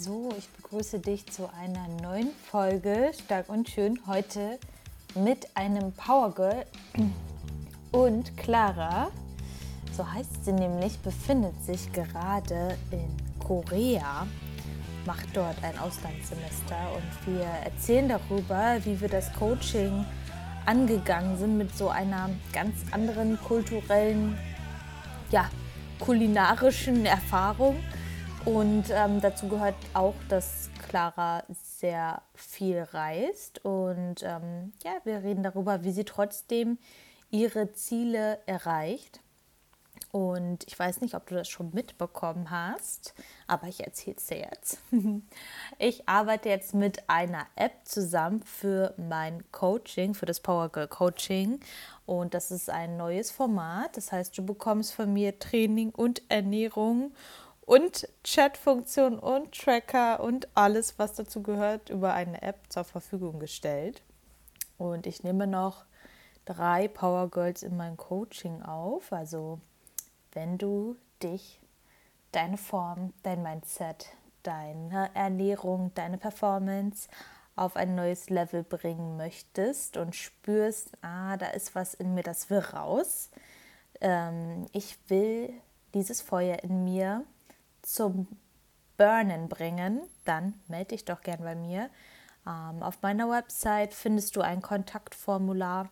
So, ich begrüße dich zu einer neuen Folge Stark und Schön. Heute mit einem Power Girl und Clara, so heißt sie nämlich, befindet sich gerade in Korea, macht dort ein Auslandssemester und wir erzählen darüber, wie wir das Coaching angegangen sind mit so einer ganz anderen kulturellen, ja, kulinarischen Erfahrung und ähm, dazu gehört auch, dass Clara sehr viel reist. Und ähm, ja, wir reden darüber, wie sie trotzdem ihre Ziele erreicht. Und ich weiß nicht, ob du das schon mitbekommen hast, aber ich erzähle es dir jetzt. Ich arbeite jetzt mit einer App zusammen für mein Coaching, für das Power Girl Coaching. Und das ist ein neues Format. Das heißt, du bekommst von mir Training und Ernährung und Chatfunktion und Tracker und alles, was dazu gehört, über eine App zur Verfügung gestellt. Und ich nehme noch drei Power Girls in mein Coaching auf. Also wenn du dich, deine Form, dein Mindset, deine Ernährung, deine Performance auf ein neues Level bringen möchtest und spürst, ah, da ist was in mir, das will raus. Ähm, ich will dieses Feuer in mir zum Burnen bringen, dann melde dich doch gern bei mir. Ähm, auf meiner Website findest du ein Kontaktformular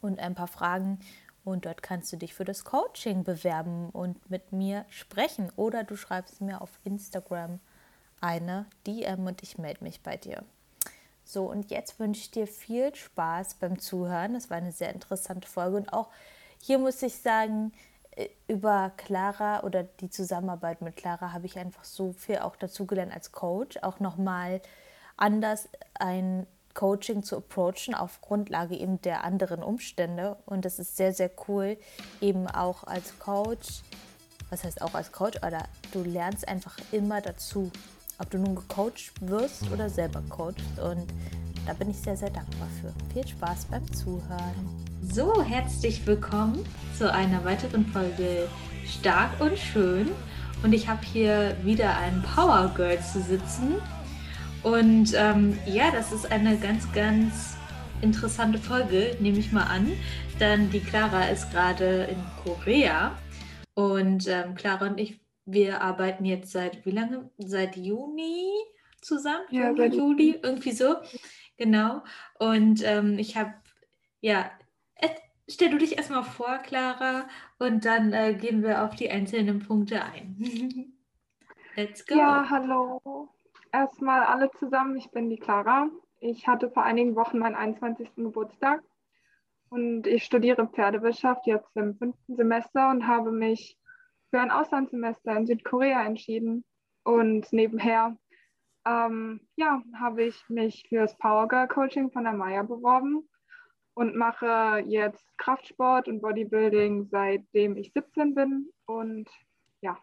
und ein paar Fragen und dort kannst du dich für das Coaching bewerben und mit mir sprechen oder du schreibst mir auf Instagram eine DM und ich melde mich bei dir. So, und jetzt wünsche ich dir viel Spaß beim Zuhören. Das war eine sehr interessante Folge und auch hier muss ich sagen, über Clara oder die Zusammenarbeit mit Clara habe ich einfach so viel auch dazugelernt als Coach, auch nochmal anders ein Coaching zu approachen auf Grundlage eben der anderen Umstände. Und das ist sehr, sehr cool, eben auch als Coach, was heißt auch als Coach, oder du lernst einfach immer dazu, ob du nun gecoacht wirst oder selber coachst. Und da bin ich sehr, sehr dankbar für. Viel Spaß beim Zuhören. So, herzlich willkommen zu einer weiteren Folge Stark und Schön. Und ich habe hier wieder einen Power Girl zu sitzen. Und ähm, ja, das ist eine ganz, ganz interessante Folge, nehme ich mal an. Denn die Clara ist gerade in Korea. Und ähm, Clara und ich, wir arbeiten jetzt seit wie lange? Seit Juni zusammen? Ja, seit Juli, irgendwie so. Genau. Und ähm, ich habe ja Stell du dich erstmal vor, Clara, und dann äh, gehen wir auf die einzelnen Punkte ein. Let's go. Ja, hallo. Erstmal alle zusammen, ich bin die Clara. Ich hatte vor einigen Wochen meinen 21. Geburtstag und ich studiere Pferdewirtschaft jetzt im fünften Semester und habe mich für ein Auslandssemester in Südkorea entschieden. Und nebenher ähm, ja, habe ich mich für das Power Girl Coaching von der Maya beworben und mache jetzt Kraftsport und Bodybuilding seitdem ich 17 bin. Und ja,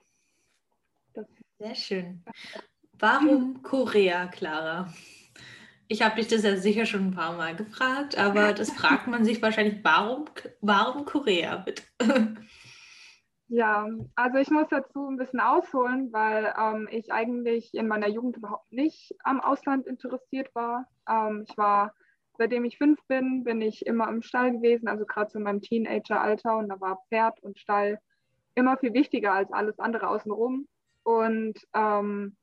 das sehr schön. Warum Korea, Clara? Ich habe dich das ja sicher schon ein paar Mal gefragt, aber das fragt man sich wahrscheinlich, warum, warum Korea, bitte? Ja, also ich muss dazu ein bisschen ausholen, weil ähm, ich eigentlich in meiner Jugend überhaupt nicht am Ausland interessiert war. Ähm, ich war seitdem ich fünf bin, bin ich immer im Stall gewesen, also gerade zu meinem Teenager-Alter und da war Pferd und Stall immer viel wichtiger als alles andere außenrum. Und ähm,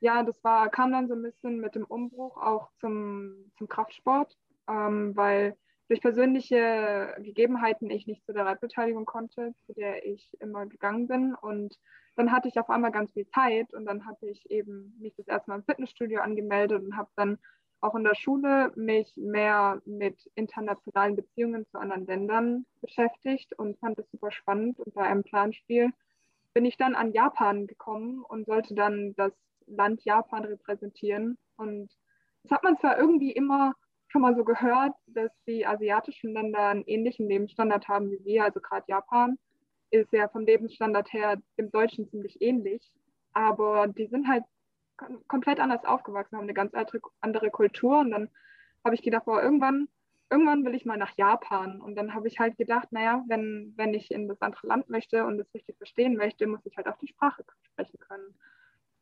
ja, das war, kam dann so ein bisschen mit dem Umbruch auch zum, zum Kraftsport, ähm, weil durch persönliche Gegebenheiten ich nicht zu der Reitbeteiligung konnte, zu der ich immer gegangen bin. Und dann hatte ich auf einmal ganz viel Zeit und dann hatte ich eben mich das erste Mal im Fitnessstudio angemeldet und habe dann auch in der Schule mich mehr mit internationalen Beziehungen zu anderen Ländern beschäftigt und fand es super spannend. Und bei einem Planspiel bin ich dann an Japan gekommen und sollte dann das Land Japan repräsentieren. Und das hat man zwar irgendwie immer schon mal so gehört, dass die asiatischen Länder einen ähnlichen Lebensstandard haben wie wir, also gerade Japan ist ja vom Lebensstandard her dem Deutschen ziemlich ähnlich, aber die sind halt komplett anders aufgewachsen, haben eine ganz andere Kultur. Und dann habe ich gedacht, boah, irgendwann, irgendwann will ich mal nach Japan. Und dann habe ich halt gedacht, naja, wenn, wenn ich in das andere Land möchte und es richtig verstehen möchte, muss ich halt auch die Sprache sprechen können.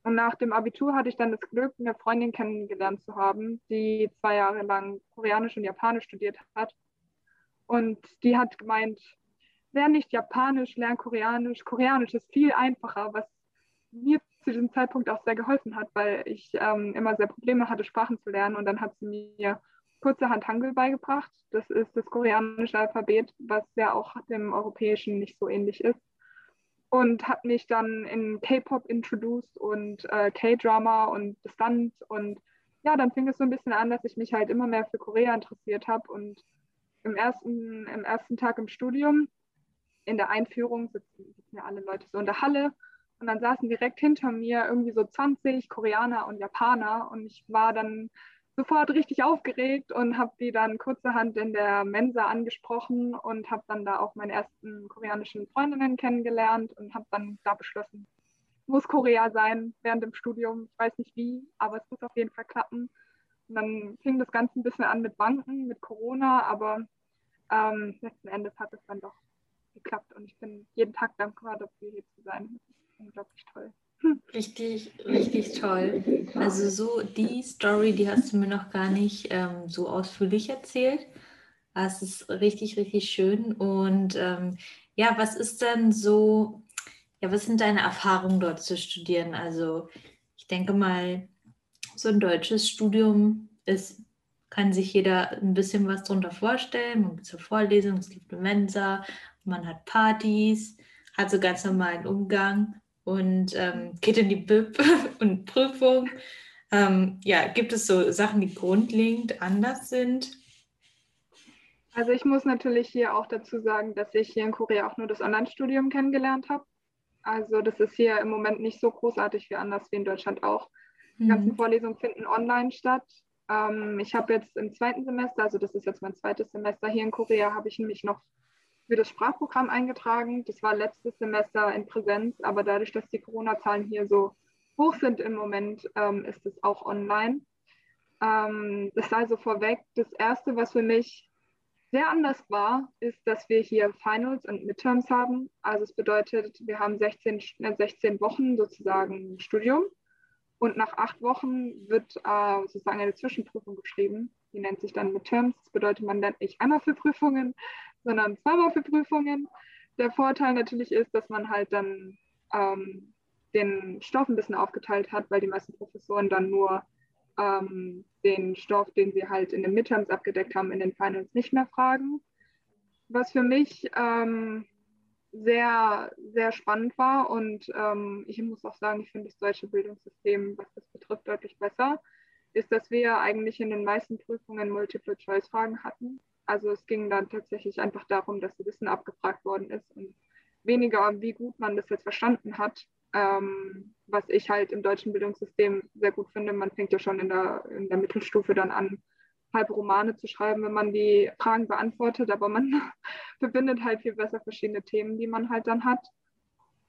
Und nach dem Abitur hatte ich dann das Glück, eine Freundin kennengelernt zu haben, die zwei Jahre lang Koreanisch und Japanisch studiert hat. Und die hat gemeint, lern nicht Japanisch, lern Koreanisch. Koreanisch ist viel einfacher, was mir zu diesem Zeitpunkt auch sehr geholfen hat, weil ich ähm, immer sehr Probleme hatte, Sprachen zu lernen. Und dann hat sie mir kurzerhand Hangul beigebracht. Das ist das koreanische Alphabet, was ja auch dem europäischen nicht so ähnlich ist und hat mich dann in K-Pop introduced und äh, K-Drama und Stunt und ja, dann fing es so ein bisschen an, dass ich mich halt immer mehr für Korea interessiert habe und im ersten, im ersten Tag im Studium, in der Einführung sitzen, sitzen ja alle Leute so in der Halle und dann saßen direkt hinter mir irgendwie so 20 Koreaner und Japaner und ich war dann sofort richtig aufgeregt und habe die dann kurzerhand in der Mensa angesprochen und habe dann da auch meine ersten koreanischen Freundinnen kennengelernt und habe dann da beschlossen, muss Korea sein während dem Studium. Ich weiß nicht wie, aber es muss auf jeden Fall klappen. Und dann fing das Ganze ein bisschen an mit Banken, mit Corona, aber ähm, letzten Endes hat es dann doch geklappt und ich bin jeden Tag dankbar dafür, hier zu sein. Das unglaublich toll. Richtig, richtig toll. Also so die Story, die hast du mir noch gar nicht ähm, so ausführlich erzählt. Es ist richtig, richtig schön. Und ähm, ja, was ist denn so, ja, was sind deine Erfahrungen dort zu studieren? Also ich denke mal, so ein deutsches Studium ist, kann sich jeder ein bisschen was darunter vorstellen. Man geht zur Vorlesung, es gibt eine Mensa, man hat Partys, hat so ganz normalen Umgang und ähm, geht in die BIP und Prüfung. Ähm, ja, gibt es so Sachen, die grundlegend anders sind? Also ich muss natürlich hier auch dazu sagen, dass ich hier in Korea auch nur das Online-Studium kennengelernt habe. Also das ist hier im Moment nicht so großartig wie anders wie in Deutschland auch. Die ganzen mhm. Vorlesungen finden online statt. Ähm, ich habe jetzt im zweiten Semester, also das ist jetzt mein zweites Semester hier in Korea, habe ich nämlich noch für das Sprachprogramm eingetragen. Das war letztes Semester in Präsenz, aber dadurch, dass die Corona-Zahlen hier so hoch sind im Moment, ähm, ist es auch online. Ähm, das also vorweg. Das Erste, was für mich sehr anders war, ist, dass wir hier Finals und Midterms haben. Also es bedeutet, wir haben 16, 16 äh, Wochen sozusagen Studium und nach acht Wochen wird äh, sozusagen eine Zwischenprüfung geschrieben. Die nennt sich dann Midterms. Das bedeutet, man lernt nicht einmal für Prüfungen, sondern zweimal für Prüfungen. Der Vorteil natürlich ist, dass man halt dann ähm, den Stoff ein bisschen aufgeteilt hat, weil die meisten Professoren dann nur ähm, den Stoff, den sie halt in den Midterms abgedeckt haben, in den Finals nicht mehr fragen. Was für mich ähm, sehr, sehr spannend war und ähm, ich muss auch sagen, ich finde das deutsche Bildungssystem, was das betrifft, deutlich besser, ist, dass wir eigentlich in den meisten Prüfungen Multiple-Choice-Fragen hatten. Also es ging dann tatsächlich einfach darum, dass das Wissen abgefragt worden ist und weniger, wie gut man das jetzt verstanden hat, ähm, was ich halt im deutschen Bildungssystem sehr gut finde. Man fängt ja schon in der, in der Mittelstufe dann an, halbe Romane zu schreiben, wenn man die Fragen beantwortet, aber man verbindet halt viel besser verschiedene Themen, die man halt dann hat.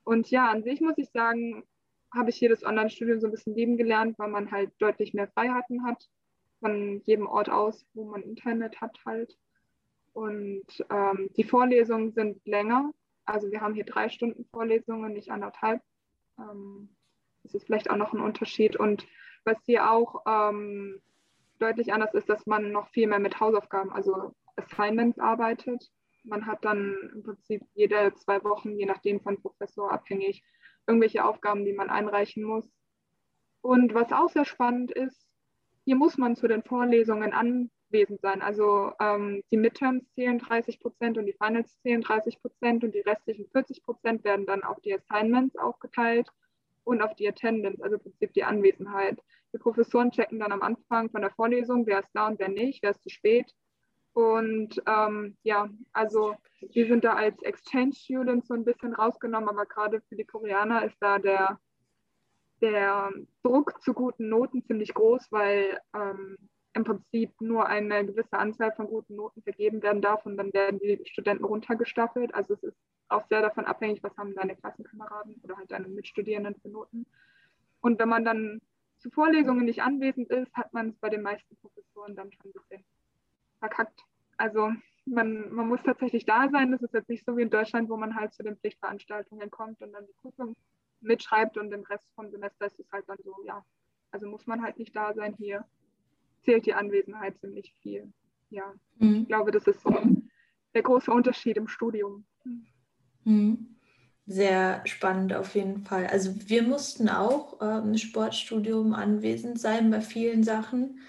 Und ja, an sich muss ich sagen, habe ich hier das Online-Studium so ein bisschen lieben gelernt, weil man halt deutlich mehr Freiheiten hat von jedem Ort aus, wo man Internet hat halt. Und ähm, die Vorlesungen sind länger. Also wir haben hier drei Stunden Vorlesungen, nicht anderthalb. Ähm, das ist vielleicht auch noch ein Unterschied. Und was hier auch ähm, deutlich anders ist, dass man noch viel mehr mit Hausaufgaben, also Assignments arbeitet. Man hat dann im Prinzip jede zwei Wochen, je nachdem von Professor abhängig, irgendwelche Aufgaben, die man einreichen muss. Und was auch sehr spannend ist, hier muss man zu den Vorlesungen an, anwesend sein. Also ähm, die Midterms zählen 30 Prozent und die Finals zählen 30 Prozent und die restlichen 40 Prozent werden dann auf die Assignments aufgeteilt und auf die Attendance, also im Prinzip die Anwesenheit. Die Professoren checken dann am Anfang von der Vorlesung, wer ist da und wer nicht, wer ist zu spät. Und ähm, ja, also wir sind da als Exchange Students so ein bisschen rausgenommen, aber gerade für die Koreaner ist da der, der Druck zu guten Noten ziemlich groß, weil ähm, im Prinzip nur eine gewisse Anzahl von guten Noten vergeben werden darf und dann werden die Studenten runtergestaffelt. Also es ist auch sehr davon abhängig, was haben deine Klassenkameraden oder halt deine Mitstudierenden für Noten. Und wenn man dann zu Vorlesungen nicht anwesend ist, hat man es bei den meisten Professoren dann schon ein bisschen verkackt. Also man, man muss tatsächlich da sein. Das ist jetzt nicht so wie in Deutschland, wo man halt zu den Pflichtveranstaltungen kommt und dann die Prüfung mitschreibt und im Rest vom Semester ist es halt dann so, ja, also muss man halt nicht da sein. Hier zählt die Anwesenheit ziemlich viel. Ja, mhm. ich glaube, das ist so der große Unterschied im Studium. Mhm. Sehr spannend auf jeden Fall. Also wir mussten auch äh, im Sportstudium anwesend sein bei vielen Sachen,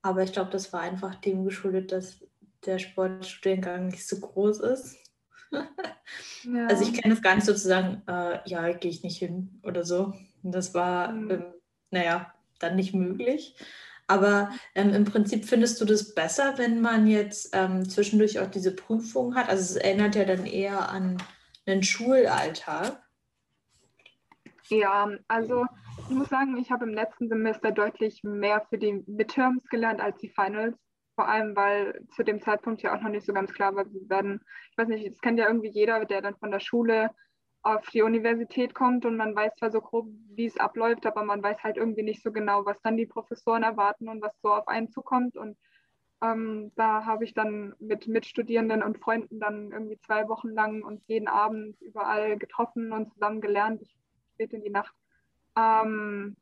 aber ich glaube, das war einfach dem geschuldet, dass der Sportstudiengang nicht so groß ist. ja. Also ich kenne das gar nicht sozusagen, äh, ja, gehe ich nicht hin oder so. Das war, mhm. ähm, naja, dann nicht möglich. Aber ähm, im Prinzip findest du das besser, wenn man jetzt ähm, zwischendurch auch diese Prüfung hat? Also es erinnert ja dann eher an einen Schulalltag. Ja, also ich muss sagen, ich habe im letzten Semester deutlich mehr für die Midterms gelernt als die Finals. Vor allem, weil zu dem Zeitpunkt ja auch noch nicht so ganz klar war, wie werden, ich weiß nicht, das kennt ja irgendwie jeder, der dann von der Schule auf die Universität kommt und man weiß zwar so grob, wie es abläuft, aber man weiß halt irgendwie nicht so genau, was dann die Professoren erwarten und was so auf einen zukommt. Und ähm, da habe ich dann mit Mitstudierenden und Freunden dann irgendwie zwei Wochen lang uns jeden Abend überall getroffen und zusammen gelernt, spät in die Nacht. Ähm,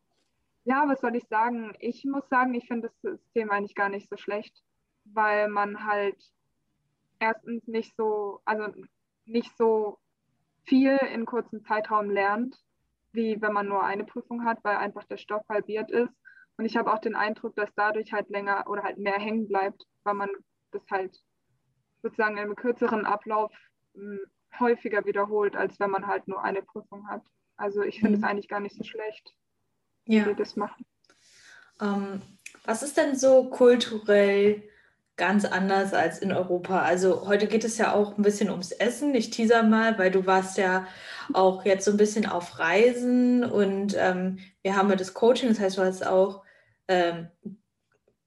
ja, was soll ich sagen? Ich muss sagen, ich finde das System eigentlich gar nicht so schlecht, weil man halt erstens nicht so, also nicht so viel in kurzem Zeitraum lernt, wie wenn man nur eine Prüfung hat, weil einfach der Stoff halbiert ist. Und ich habe auch den Eindruck, dass dadurch halt länger oder halt mehr hängen bleibt, weil man das halt sozusagen einem kürzeren Ablauf hm, häufiger wiederholt, als wenn man halt nur eine Prüfung hat. Also ich finde es mhm. eigentlich gar nicht so schlecht, wie ja. wir das machen. Ähm, was ist denn so kulturell ganz anders als in Europa. Also heute geht es ja auch ein bisschen ums Essen. Ich teaser mal, weil du warst ja auch jetzt so ein bisschen auf Reisen und ähm, wir haben ja das Coaching, das heißt, du hast auch ähm,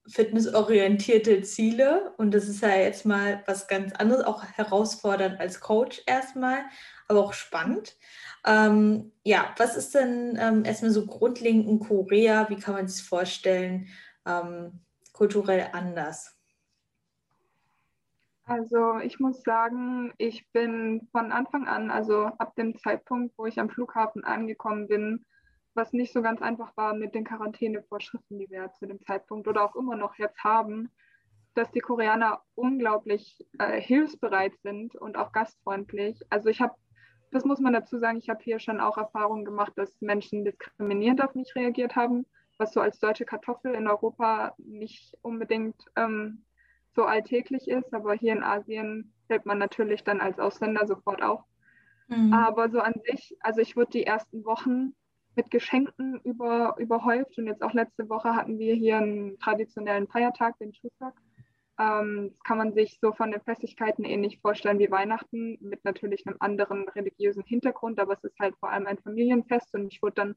fitnessorientierte Ziele und das ist ja jetzt mal was ganz anderes, auch herausfordernd als Coach erstmal, aber auch spannend. Ähm, ja, was ist denn ähm, erstmal so grundlegend in Korea? Wie kann man sich vorstellen, ähm, kulturell anders? Also ich muss sagen, ich bin von Anfang an, also ab dem Zeitpunkt, wo ich am Flughafen angekommen bin, was nicht so ganz einfach war mit den Quarantänevorschriften, die wir zu dem Zeitpunkt oder auch immer noch jetzt haben, dass die Koreaner unglaublich äh, hilfsbereit sind und auch gastfreundlich. Also ich habe, das muss man dazu sagen, ich habe hier schon auch Erfahrungen gemacht, dass Menschen diskriminierend auf mich reagiert haben, was so als deutsche Kartoffel in Europa nicht unbedingt ähm, so alltäglich ist, aber hier in Asien fällt man natürlich dann als Ausländer sofort auf. Mhm. Aber so an sich, also ich wurde die ersten Wochen mit Geschenken über, überhäuft und jetzt auch letzte Woche hatten wir hier einen traditionellen Feiertag, den Chuseok. Ähm, das kann man sich so von den Festigkeiten ähnlich vorstellen wie Weihnachten, mit natürlich einem anderen religiösen Hintergrund, aber es ist halt vor allem ein Familienfest und ich wurde dann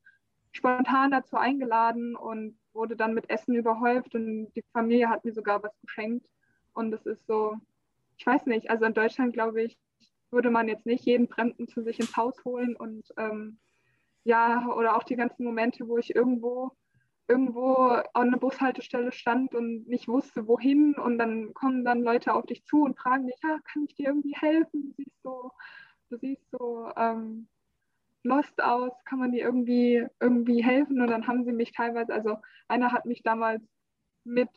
spontan dazu eingeladen und wurde dann mit Essen überhäuft und die Familie hat mir sogar was geschenkt. Und es ist so, ich weiß nicht, also in Deutschland glaube ich, würde man jetzt nicht jeden Fremden zu sich ins Haus holen und ähm, ja, oder auch die ganzen Momente, wo ich irgendwo irgendwo an einer Bushaltestelle stand und nicht wusste, wohin. Und dann kommen dann Leute auf dich zu und fragen dich, ja, kann ich dir irgendwie helfen? Du siehst so, du siehst so ähm, lost aus, kann man dir irgendwie, irgendwie helfen? Und dann haben sie mich teilweise, also einer hat mich damals mit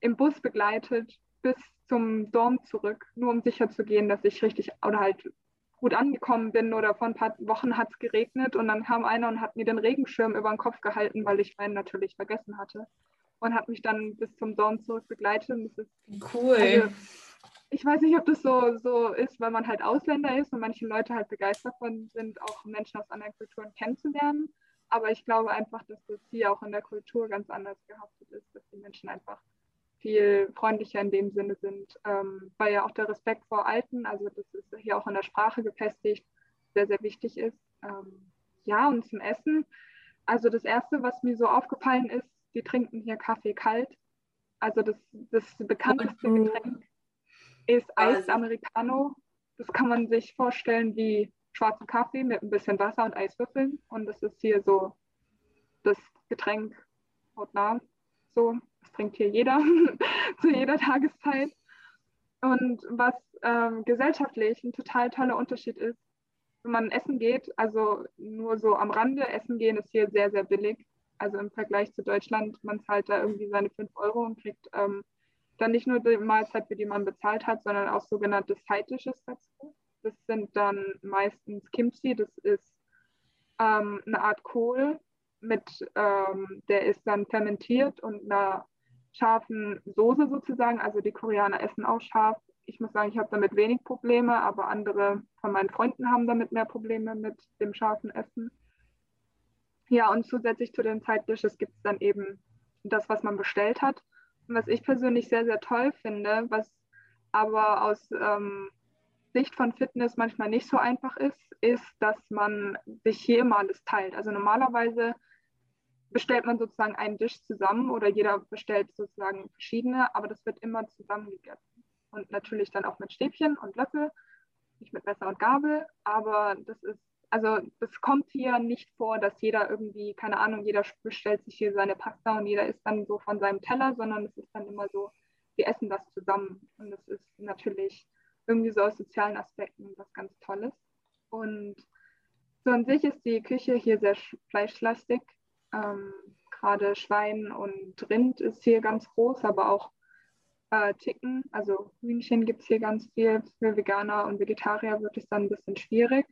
im Bus begleitet bis zum Dorm zurück, nur um sicher zu gehen, dass ich richtig oder halt gut angekommen bin oder vor ein paar Wochen hat es geregnet und dann kam einer und hat mir den Regenschirm über den Kopf gehalten, weil ich meinen natürlich vergessen hatte und hat mich dann bis zum Dorm zurück begleitet. Und das ist, cool. Also, ich weiß nicht, ob das so, so ist, weil man halt Ausländer ist und manche Leute halt begeistert davon sind, auch Menschen aus anderen Kulturen kennenzulernen. Aber ich glaube einfach, dass das hier auch in der Kultur ganz anders gehaftet ist, dass die Menschen einfach viel freundlicher in dem Sinne sind, ähm, weil ja auch der Respekt vor Alten, also das ist hier auch in der Sprache gefestigt, sehr, sehr wichtig ist. Ähm, ja, und zum Essen, also das Erste, was mir so aufgefallen ist, die trinken hier Kaffee kalt. Also das, das bekannteste mhm. Getränk ist Eis also Americano. Das kann man sich vorstellen wie schwarzen Kaffee mit ein bisschen Wasser und Eiswürfeln. Und das ist hier so das Getränk hautnah. So, das trinkt hier jeder zu jeder Tageszeit. Und was ähm, gesellschaftlich ein total toller Unterschied ist, wenn man essen geht, also nur so am Rande, essen gehen ist hier sehr, sehr billig. Also im Vergleich zu Deutschland, man zahlt da irgendwie seine 5 Euro und kriegt ähm, dann nicht nur die Mahlzeit, für die man bezahlt hat, sondern auch sogenannte Side-Dishes dazu. Das sind dann meistens Kimchi, das ist ähm, eine Art Kohl, mit, ähm, der ist dann fermentiert und einer scharfen Soße sozusagen. Also die Koreaner essen auch scharf. Ich muss sagen, ich habe damit wenig Probleme, aber andere von meinen Freunden haben damit mehr Probleme mit dem scharfen Essen. Ja, und zusätzlich zu den Side gibt es dann eben das, was man bestellt hat. Und was ich persönlich sehr, sehr toll finde, was aber aus ähm, Sicht von Fitness manchmal nicht so einfach ist, ist, dass man sich hier immer alles teilt. Also normalerweise bestellt man sozusagen einen Tisch zusammen oder jeder bestellt sozusagen verschiedene, aber das wird immer zusammen gegessen. Und natürlich dann auch mit Stäbchen und Löffel, nicht mit Messer und Gabel, aber das ist also das kommt hier nicht vor, dass jeder irgendwie, keine Ahnung, jeder bestellt sich hier seine Pasta und jeder isst dann so von seinem Teller, sondern es ist dann immer so, wir essen das zusammen. Und das ist natürlich irgendwie so aus sozialen Aspekten was ganz Tolles. Und so an sich ist die Küche hier sehr fleischlastig. Ähm, Gerade Schwein und Rind ist hier ganz groß, aber auch äh, Chicken, also Hühnchen gibt es hier ganz viel. Für Veganer und Vegetarier wird es dann ein bisschen schwierig.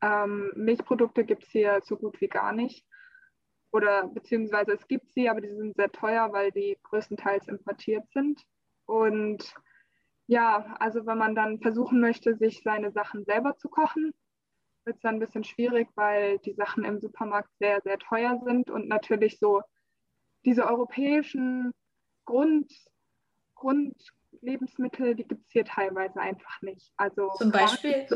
Ähm, Milchprodukte gibt es hier so gut wie gar nicht. Oder beziehungsweise es gibt sie, aber die sind sehr teuer, weil die größtenteils importiert sind. Und ja, also wenn man dann versuchen möchte, sich seine Sachen selber zu kochen, wird es dann ein bisschen schwierig, weil die Sachen im Supermarkt sehr, sehr teuer sind und natürlich so diese europäischen Grund, Grund, Lebensmittel, die gibt es hier teilweise einfach nicht. Also zum Beispiel,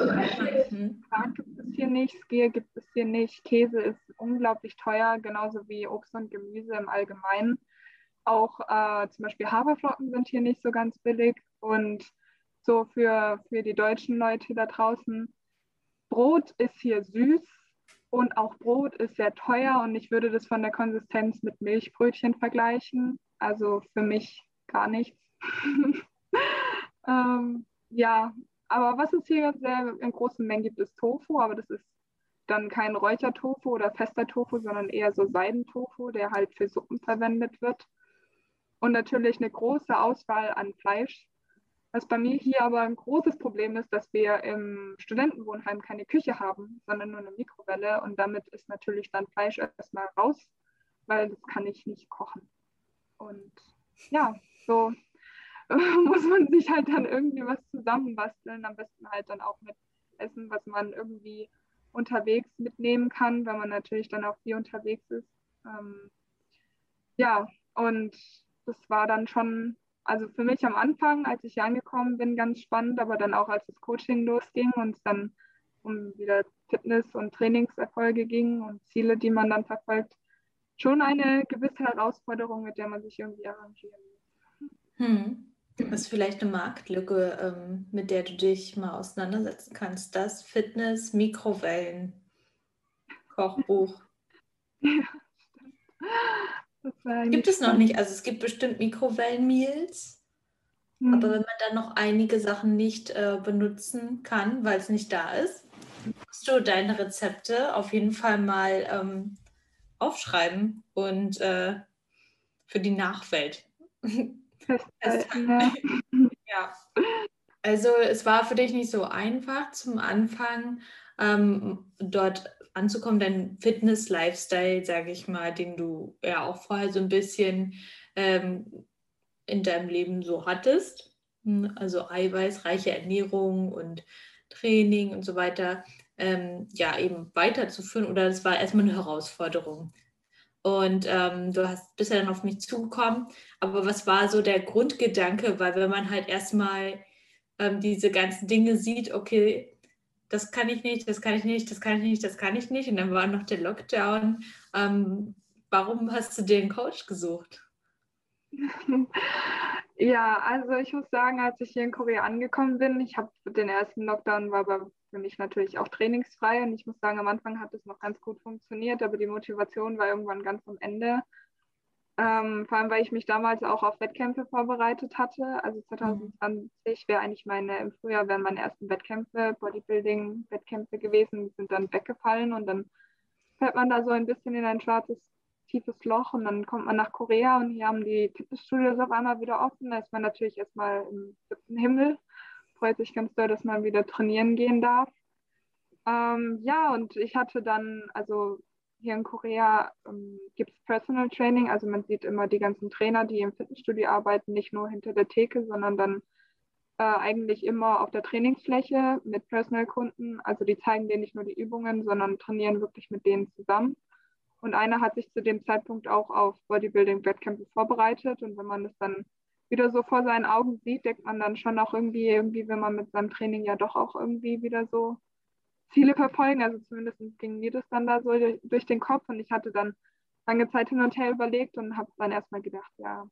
mhm. Quark gibt es hier nicht, Skier gibt es hier nicht, Käse ist unglaublich teuer, genauso wie Obst und Gemüse im Allgemeinen. Auch äh, zum Beispiel Haferflocken sind hier nicht so ganz billig und so für, für die deutschen Leute da draußen. Brot ist hier süß und auch Brot ist sehr teuer und ich würde das von der Konsistenz mit Milchbrötchen vergleichen. Also für mich gar nichts. ähm, ja, aber was es hier sehr in großen Mengen gibt, ist Tofu, aber das ist dann kein Räuchertofu oder fester Tofu, sondern eher so Seidentofu, der halt für Suppen verwendet wird. Und natürlich eine große Auswahl an Fleisch. Was bei mir hier aber ein großes Problem ist, dass wir im Studentenwohnheim keine Küche haben, sondern nur eine Mikrowelle. Und damit ist natürlich dann Fleisch erstmal raus, weil das kann ich nicht kochen. Und ja, so muss man sich halt dann irgendwie was zusammenbasteln. Am besten halt dann auch mit Essen, was man irgendwie unterwegs mitnehmen kann, wenn man natürlich dann auch hier unterwegs ist. Ähm, ja, und das war dann schon, also für mich am Anfang, als ich hier angekommen bin, ganz spannend, aber dann auch als das Coaching losging und es dann um wieder Fitness- und Trainingserfolge ging und Ziele, die man dann verfolgt, schon eine gewisse Herausforderung, mit der man sich irgendwie arrangieren muss. Hm. Das ist vielleicht eine Marktlücke, ähm, mit der du dich mal auseinandersetzen kannst. Das Fitness Mikrowellen Kochbuch. Ja, gibt es noch nicht. Also es gibt bestimmt Mikrowellen-Meals, mhm. aber wenn man dann noch einige Sachen nicht äh, benutzen kann, weil es nicht da ist, musst du deine Rezepte auf jeden Fall mal ähm, aufschreiben und äh, für die Nachwelt festhalten. ja. Also es war für dich nicht so einfach zum Anfang, ähm, dort anzukommen, dein Fitness-Lifestyle, sage ich mal, den du ja auch vorher so ein bisschen ähm, in deinem Leben so hattest. Hm, also eiweißreiche Ernährung und Training und so weiter, ähm, ja, eben weiterzuführen. Oder das war erstmal eine Herausforderung. Und ähm, du hast bist ja dann auf mich zugekommen. Aber was war so der Grundgedanke? Weil wenn man halt erstmal ähm, diese ganzen Dinge sieht, okay, das kann ich nicht, das kann ich nicht, das kann ich nicht, das kann ich nicht. Und dann war noch der Lockdown. Ähm, warum hast du den Coach gesucht? Ja, also ich muss sagen, als ich hier in Korea angekommen bin, ich habe den ersten Lockdown war bei für mich natürlich auch trainingsfrei. Und ich muss sagen, am Anfang hat es noch ganz gut funktioniert, aber die Motivation war irgendwann ganz am Ende. Ähm, vor allem, weil ich mich damals auch auf Wettkämpfe vorbereitet hatte. Also 2020 mhm. wäre eigentlich meine, im Frühjahr wären meine ersten Wettkämpfe, Bodybuilding-Wettkämpfe gewesen, sind dann weggefallen und dann fällt man da so ein bisschen in ein schwarzes, tiefes Loch und dann kommt man nach Korea und hier haben die Fitnessstudios auf einmal wieder offen. Da ist man natürlich erstmal im siebten Himmel, freut sich ganz doll, dass man wieder trainieren gehen darf. Ähm, ja, und ich hatte dann, also hier in Korea ähm, gibt es Personal Training, also man sieht immer die ganzen Trainer, die im Fitnessstudio arbeiten, nicht nur hinter der Theke, sondern dann äh, eigentlich immer auf der Trainingsfläche mit Personal-Kunden. Also die zeigen denen nicht nur die Übungen, sondern trainieren wirklich mit denen zusammen. Und einer hat sich zu dem Zeitpunkt auch auf Bodybuilding-Wettkämpfe vorbereitet. Und wenn man das dann wieder so vor seinen Augen sieht, denkt man dann schon auch irgendwie, irgendwie, wenn man mit seinem Training ja doch auch irgendwie wieder so Ziele verfolgen. Also zumindest ging mir das dann da so durch den Kopf und ich hatte dann lange Zeit hin und her überlegt und habe dann erstmal gedacht, ja,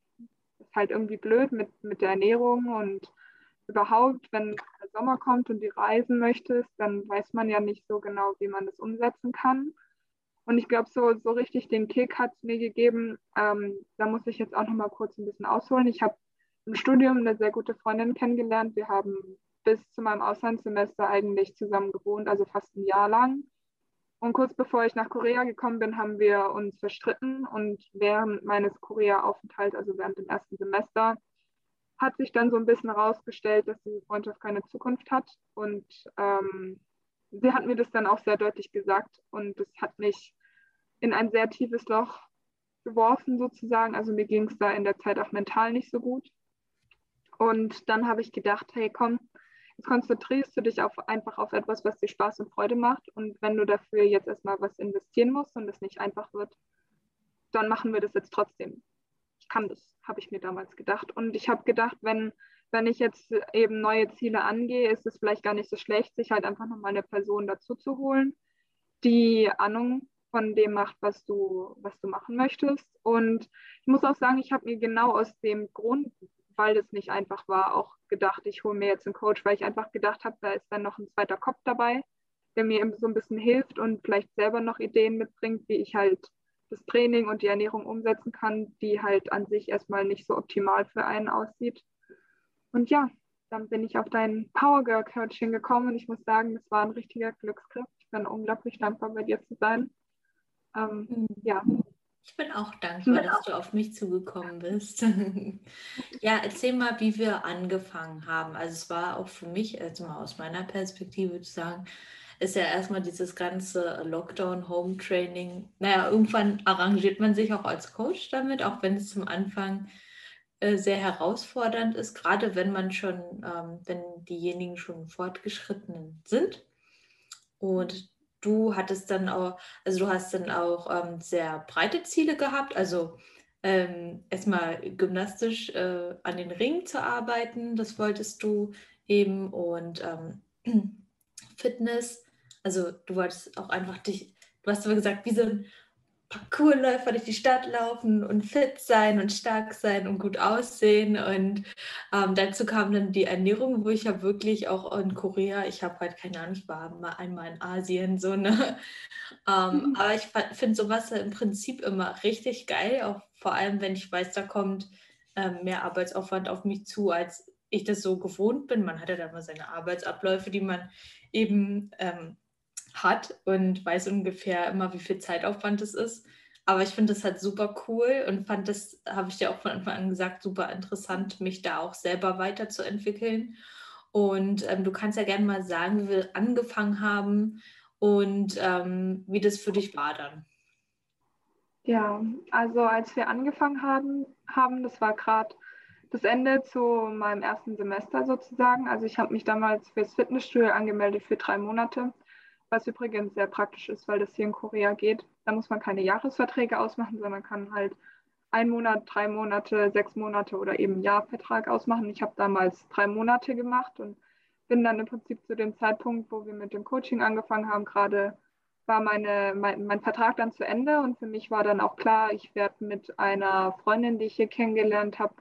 ist halt irgendwie blöd mit, mit der Ernährung und überhaupt, wenn der Sommer kommt und du reisen möchtest, dann weiß man ja nicht so genau, wie man das umsetzen kann. Und ich glaube, so, so richtig den Kick hat es mir gegeben. Ähm, da muss ich jetzt auch noch mal kurz ein bisschen ausholen. Ich habe im Studium eine sehr gute Freundin kennengelernt. Wir haben bis zu meinem Auslandssemester eigentlich zusammen gewohnt, also fast ein Jahr lang. Und kurz bevor ich nach Korea gekommen bin, haben wir uns verstritten. Und während meines Korea-Aufenthalts, also während dem ersten Semester, hat sich dann so ein bisschen herausgestellt, dass diese Freundschaft keine Zukunft hat. Und ähm, sie hat mir das dann auch sehr deutlich gesagt. Und das hat mich in ein sehr tiefes Loch geworfen, sozusagen. Also mir ging es da in der Zeit auch mental nicht so gut. Und dann habe ich gedacht, hey, komm, Konzentrierst du dich auf, einfach auf etwas, was dir Spaß und Freude macht. Und wenn du dafür jetzt erstmal was investieren musst und es nicht einfach wird, dann machen wir das jetzt trotzdem. Ich kann das, habe ich mir damals gedacht. Und ich habe gedacht, wenn, wenn ich jetzt eben neue Ziele angehe, ist es vielleicht gar nicht so schlecht, sich halt einfach nochmal eine Person dazu zu holen, die Ahnung von dem macht, was du, was du machen möchtest. Und ich muss auch sagen, ich habe mir genau aus dem Grund, weil es nicht einfach war, auch gedacht, ich hole mir jetzt einen Coach, weil ich einfach gedacht habe, da ist dann noch ein zweiter Kopf dabei, der mir so ein bisschen hilft und vielleicht selber noch Ideen mitbringt, wie ich halt das Training und die Ernährung umsetzen kann, die halt an sich erstmal nicht so optimal für einen aussieht. Und ja, dann bin ich auf dein Power Girl Coaching gekommen und ich muss sagen, das war ein richtiger Glücksgriff. Ich bin unglaublich dankbar, bei dir zu sein. Ähm, mhm. Ja, ich bin auch dankbar, dass du auf mich zugekommen bist. ja, erzähl mal, wie wir angefangen haben. Also es war auch für mich, also mal aus meiner Perspektive zu sagen, ist ja erstmal dieses ganze Lockdown-Home-Training. Naja, irgendwann arrangiert man sich auch als Coach damit, auch wenn es zum Anfang äh, sehr herausfordernd ist, gerade wenn man schon, ähm, wenn diejenigen schon fortgeschritten sind. Und du hattest dann auch, also du hast dann auch ähm, sehr breite Ziele gehabt, also ähm, erstmal gymnastisch äh, an den Ring zu arbeiten, das wolltest du eben und ähm, Fitness, also du wolltest auch einfach dich, du hast aber gesagt, wie so ein Parkourläufer durch die Stadt laufen und fit sein und stark sein und gut aussehen. Und ähm, dazu kam dann die Ernährung, wo ich ja wirklich auch in Korea, ich habe halt keine Ahnung, ich war mal einmal in Asien, so ne. Ähm, mhm. Aber ich finde sowas im Prinzip immer richtig geil, auch vor allem, wenn ich weiß, da kommt ähm, mehr Arbeitsaufwand auf mich zu, als ich das so gewohnt bin. Man hat ja dann mal seine Arbeitsabläufe, die man eben ähm, hat und weiß ungefähr immer, wie viel Zeitaufwand es ist. Aber ich finde das halt super cool und fand das, habe ich dir auch von Anfang an gesagt, super interessant, mich da auch selber weiterzuentwickeln. Und ähm, du kannst ja gerne mal sagen, wie wir angefangen haben und ähm, wie das für dich war dann. Ja, also als wir angefangen haben, haben das war gerade das Ende zu meinem ersten Semester sozusagen. Also ich habe mich damals fürs Fitnessstudio angemeldet für drei Monate was übrigens sehr praktisch ist, weil das hier in Korea geht. Da muss man keine Jahresverträge ausmachen, sondern kann halt ein Monat, drei Monate, sechs Monate oder eben Jahrvertrag ausmachen. Ich habe damals drei Monate gemacht und bin dann im Prinzip zu dem Zeitpunkt, wo wir mit dem Coaching angefangen haben, gerade war meine, mein, mein Vertrag dann zu Ende und für mich war dann auch klar, ich werde mit einer Freundin, die ich hier kennengelernt habe,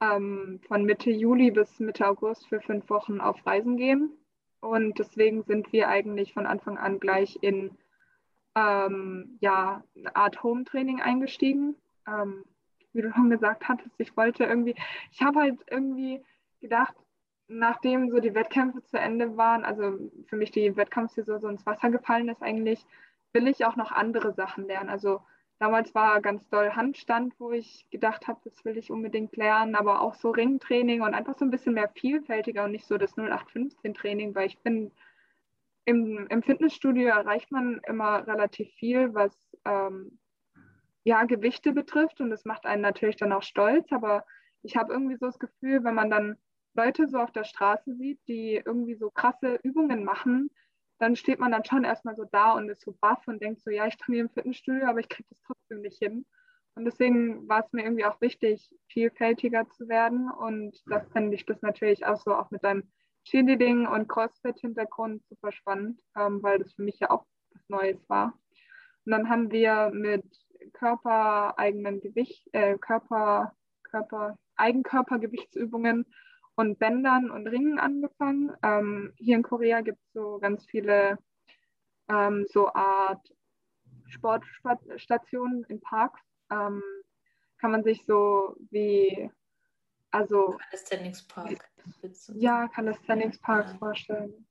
ähm, von Mitte Juli bis Mitte August für fünf Wochen auf Reisen gehen. Und deswegen sind wir eigentlich von Anfang an gleich in ähm, ja, eine Art Home-Training eingestiegen. Ähm, wie du schon gesagt hattest, ich wollte irgendwie, ich habe halt irgendwie gedacht, nachdem so die Wettkämpfe zu Ende waren, also für mich die Wettkampfsaison so ins Wasser gefallen ist eigentlich, will ich auch noch andere Sachen lernen. Also damals war ganz doll Handstand, wo ich gedacht habe, das will ich unbedingt lernen, aber auch so Ringtraining und einfach so ein bisschen mehr vielfältiger und nicht so das 0815-Training, weil ich bin im, im, Fitnessstudio erreicht man immer relativ viel, was ähm, ja, Gewichte betrifft und das macht einen natürlich dann auch stolz, aber ich habe irgendwie so das Gefühl, wenn man dann Leute so auf der Straße sieht, die irgendwie so krasse Übungen machen, dann steht man dann schon erstmal so da und ist so baff und denkt so, ja, ich trainiere im Fitnessstudio, aber ich kriege das trotzdem nicht hin. Und deswegen war es mir irgendwie auch wichtig, vielfältiger zu werden. Und das fände ich das natürlich auch so auch mit deinem Cheerleading und CrossFit-Hintergrund super spannend, ähm, weil das für mich ja auch was Neues war. Und dann haben wir mit körpereigenen Gewicht, äh, Körper, Körper, Eigenkörpergewichtsübungen und Bändern und Ringen angefangen. Ähm, hier in Korea gibt es so ganz viele ähm, so Art Sportstationen in Parks. Ähm, kann man sich so wie, also. Calisthenics Park. Ja, Calisthenics Park ja. vorstellen.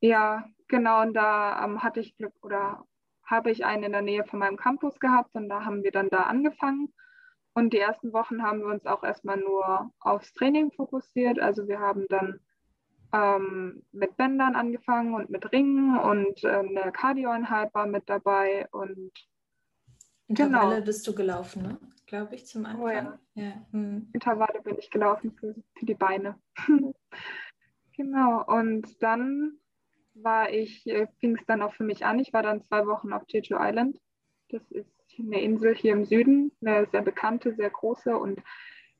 Ja, genau. Und da ähm, hatte ich Glück oder habe ich einen in der Nähe von meinem Campus gehabt und da haben wir dann da angefangen. Und die ersten Wochen haben wir uns auch erstmal nur aufs Training fokussiert. Also wir haben dann ähm, mit Bändern angefangen und mit Ringen und äh, eine Cardioeinheit war mit dabei und Intervalle genau. bist du gelaufen, ne? Glaube ich, zum Anfang. Oh ja. ja. Hm. Intervalle bin ich gelaufen für, für die Beine. genau. Und dann war ich, äh, fing es dann auch für mich an. Ich war dann zwei Wochen auf Jeju Island. Das ist eine Insel hier im Süden, eine sehr bekannte, sehr große und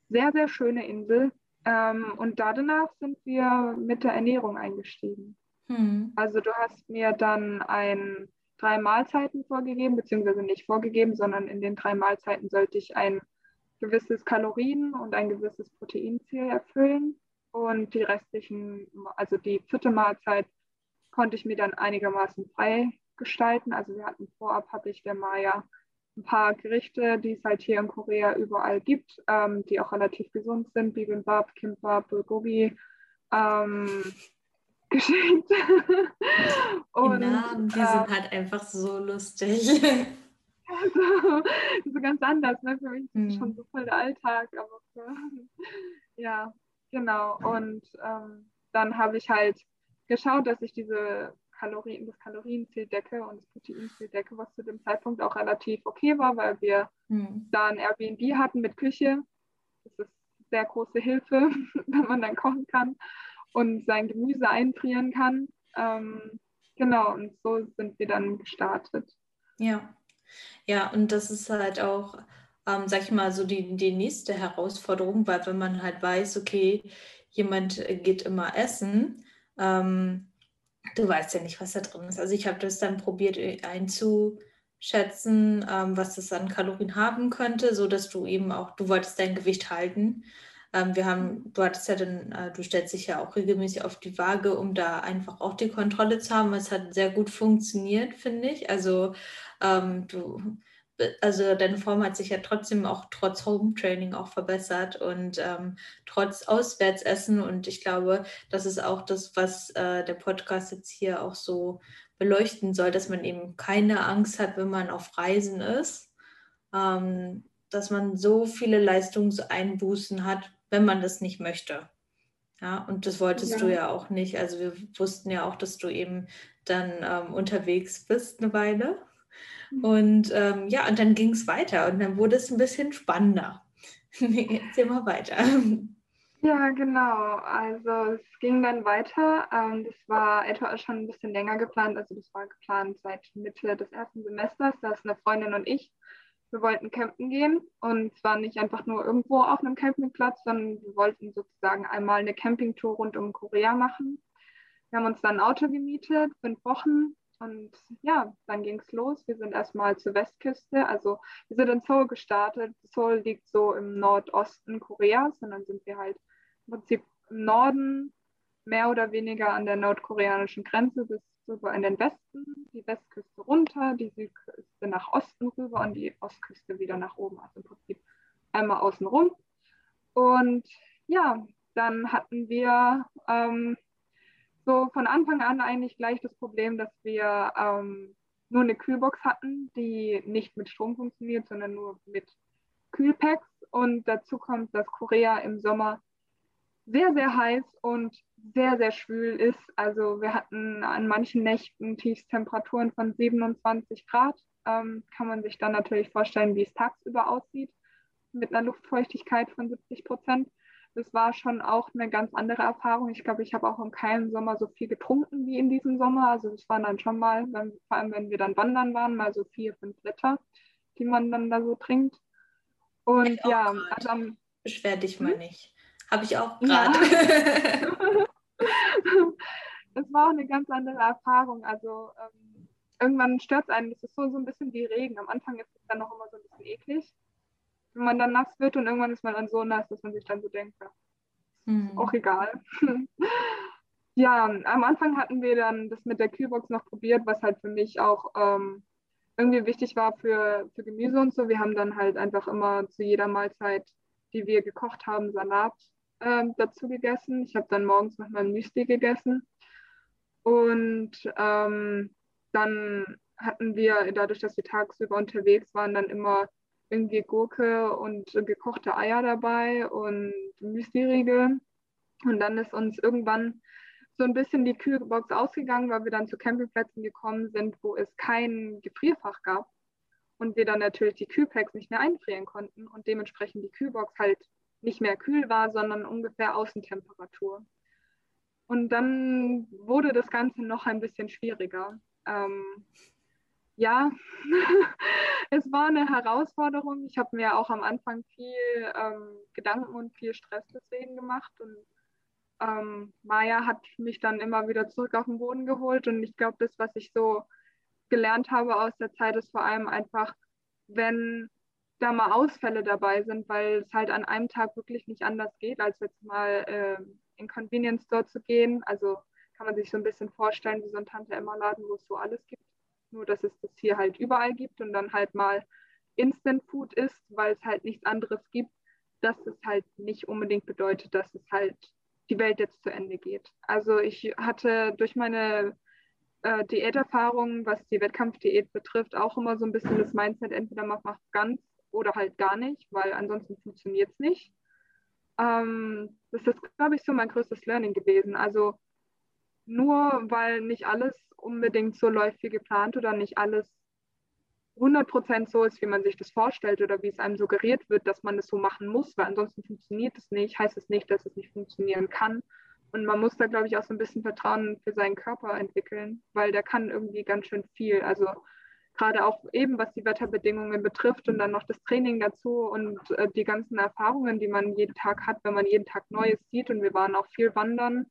sehr, sehr schöne Insel. Ähm, und danach sind wir mit der Ernährung eingestiegen. Hm. Also du hast mir dann ein drei Mahlzeiten vorgegeben, beziehungsweise nicht vorgegeben, sondern in den drei Mahlzeiten sollte ich ein gewisses Kalorien- und ein gewisses Proteinziel erfüllen. Und die restlichen, also die vierte Mahlzeit, konnte ich mir dann einigermaßen frei gestalten. Also wir hatten vorab, habe ich der Maya ein paar Gerichte, die es halt hier in Korea überall gibt, ähm, die auch relativ gesund sind, Bibimbap, Kimbap, Bulgogi, ähm, geschenkt. Und, die Namen, die äh, sind halt einfach so lustig. Also, so ganz anders, ne? Für mich ist das hm. schon so voll der Alltag, aber für, ja, genau. Und ähm, dann habe ich halt geschaut, dass ich diese Kalorien, das Kalorienziel decke und das Proteinziel decke, was zu dem Zeitpunkt auch relativ okay war, weil wir mhm. da ein Airbnb hatten mit Küche. Das ist sehr große Hilfe, wenn man dann kochen kann und sein Gemüse einfrieren kann. Ähm, genau, und so sind wir dann gestartet. Ja, ja, und das ist halt auch, ähm, sag ich mal, so die, die nächste Herausforderung, weil wenn man halt weiß, okay, jemand geht immer essen, ähm, du weißt ja nicht, was da drin ist. Also ich habe das dann probiert äh, einzuschätzen, ähm, was das an Kalorien haben könnte, so dass du eben auch, du wolltest dein Gewicht halten. Ähm, wir haben, du hattest ja dann, äh, du stellst dich ja auch regelmäßig auf die Waage, um da einfach auch die Kontrolle zu haben. Es hat sehr gut funktioniert, finde ich. Also ähm, du also deine Form hat sich ja trotzdem auch trotz Home Training auch verbessert und ähm, trotz Auswärtsessen. Und ich glaube, das ist auch das, was äh, der Podcast jetzt hier auch so beleuchten soll, dass man eben keine Angst hat, wenn man auf Reisen ist, ähm, dass man so viele Leistungseinbußen hat, wenn man das nicht möchte. Ja, und das wolltest ja. du ja auch nicht. Also wir wussten ja auch, dass du eben dann ähm, unterwegs bist eine Weile. Und ähm, ja, und dann ging es weiter und dann wurde es ein bisschen spannender. Erzähl mal weiter. Ja, genau. Also es ging dann weiter. Ähm, das war etwa schon ein bisschen länger geplant. Also das war geplant seit Mitte des ersten Semesters. Da ist eine Freundin und ich. Wir wollten campen gehen und zwar nicht einfach nur irgendwo auf einem Campingplatz, sondern wir wollten sozusagen einmal eine Campingtour rund um Korea machen. Wir haben uns dann ein Auto gemietet, fünf Wochen und ja, dann ging es los. Wir sind erstmal zur Westküste. Also wir sind in Seoul gestartet. Seoul liegt so im Nordosten Koreas und dann sind wir halt im Prinzip im Norden mehr oder weniger an der nordkoreanischen Grenze bis rüber in den Westen, die Westküste runter, die Südküste nach Osten rüber und die Ostküste wieder nach oben. Also im Prinzip einmal außen rum. Und ja, dann hatten wir ähm, so von Anfang an eigentlich gleich das Problem, dass wir ähm, nur eine Kühlbox hatten, die nicht mit Strom funktioniert, sondern nur mit Kühlpacks. Und dazu kommt, dass Korea im Sommer sehr, sehr heiß und sehr, sehr schwül ist. Also wir hatten an manchen Nächten Tiefstemperaturen von 27 Grad. Ähm, kann man sich dann natürlich vorstellen, wie es tagsüber aussieht, mit einer Luftfeuchtigkeit von 70 Prozent. Das war schon auch eine ganz andere Erfahrung. Ich glaube, ich habe auch in keinem Sommer so viel getrunken wie in diesem Sommer. Also das waren dann schon mal, wenn, vor allem wenn wir dann wandern waren, mal so vier, fünf Liter, die man dann da so trinkt. Und ja, also am, beschwer dich mal hm? nicht. Habe ich auch gerade. Ja. das war auch eine ganz andere Erfahrung. Also ähm, irgendwann stört es einen. Das ist so, so ein bisschen wie Regen. Am Anfang ist es dann noch immer so ein bisschen eklig, wenn man dann nass wird und irgendwann ist man dann so nass, dass man sich dann so denkt, ja, hm. auch egal. ja, am Anfang hatten wir dann das mit der Kühlbox noch probiert, was halt für mich auch ähm, irgendwie wichtig war für, für Gemüse und so. Wir haben dann halt einfach immer zu jeder Mahlzeit, die wir gekocht haben, Salat ähm, dazu gegessen. Ich habe dann morgens noch mal Müsli gegessen. Und ähm, dann hatten wir, dadurch, dass wir tagsüber unterwegs waren, dann immer irgendwie Gurke und gekochte Eier dabei und Müsli-Riegel. Und dann ist uns irgendwann so ein bisschen die Kühlbox ausgegangen, weil wir dann zu Campingplätzen gekommen sind, wo es kein Gefrierfach gab und wir dann natürlich die Kühlpacks nicht mehr einfrieren konnten und dementsprechend die Kühlbox halt nicht mehr kühl war, sondern ungefähr Außentemperatur. Und dann wurde das Ganze noch ein bisschen schwieriger. Ähm, ja, es war eine Herausforderung. Ich habe mir auch am Anfang viel ähm, Gedanken und viel Stress deswegen gemacht. Und ähm, Maya hat mich dann immer wieder zurück auf den Boden geholt. Und ich glaube, das, was ich so gelernt habe aus der Zeit, ist vor allem einfach, wenn da mal Ausfälle dabei sind, weil es halt an einem Tag wirklich nicht anders geht, als jetzt mal äh, in Convenience Store zu gehen. Also kann man sich so ein bisschen vorstellen, wie so ein Tante-Emma-Laden, wo es so alles gibt. Nur, dass es das hier halt überall gibt und dann halt mal Instant Food ist, weil es halt nichts anderes gibt, dass es halt nicht unbedingt bedeutet, dass es halt die Welt jetzt zu Ende geht. Also ich hatte durch meine äh, Diäterfahrung, was die Wettkampfdiät betrifft, auch immer so ein bisschen das Mindset, entweder man macht ganz oder halt gar nicht, weil ansonsten funktioniert es nicht. Ähm, das ist, glaube ich, so mein größtes Learning gewesen. Also nur weil nicht alles unbedingt so läuft wie geplant oder nicht alles 100% so ist, wie man sich das vorstellt oder wie es einem suggeriert wird, dass man es so machen muss, weil ansonsten funktioniert es nicht, heißt es nicht, dass es nicht funktionieren kann. Und man muss da, glaube ich, auch so ein bisschen Vertrauen für seinen Körper entwickeln, weil der kann irgendwie ganz schön viel. Also gerade auch eben was die Wetterbedingungen betrifft und dann noch das Training dazu und äh, die ganzen Erfahrungen, die man jeden Tag hat, wenn man jeden Tag Neues sieht. Und wir waren auch viel wandern,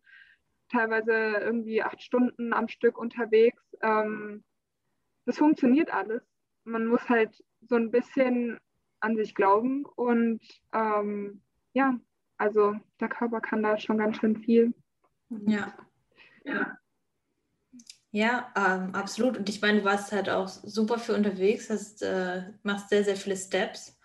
teilweise irgendwie acht Stunden am Stück unterwegs. Ähm, das funktioniert alles. Man muss halt so ein bisschen an sich glauben und ähm, ja, also der Körper kann da schon ganz schön viel. Ja. ja. Ja, ähm, absolut. Und ich meine, du warst halt auch super für unterwegs, hast, äh, machst sehr, sehr viele Steps.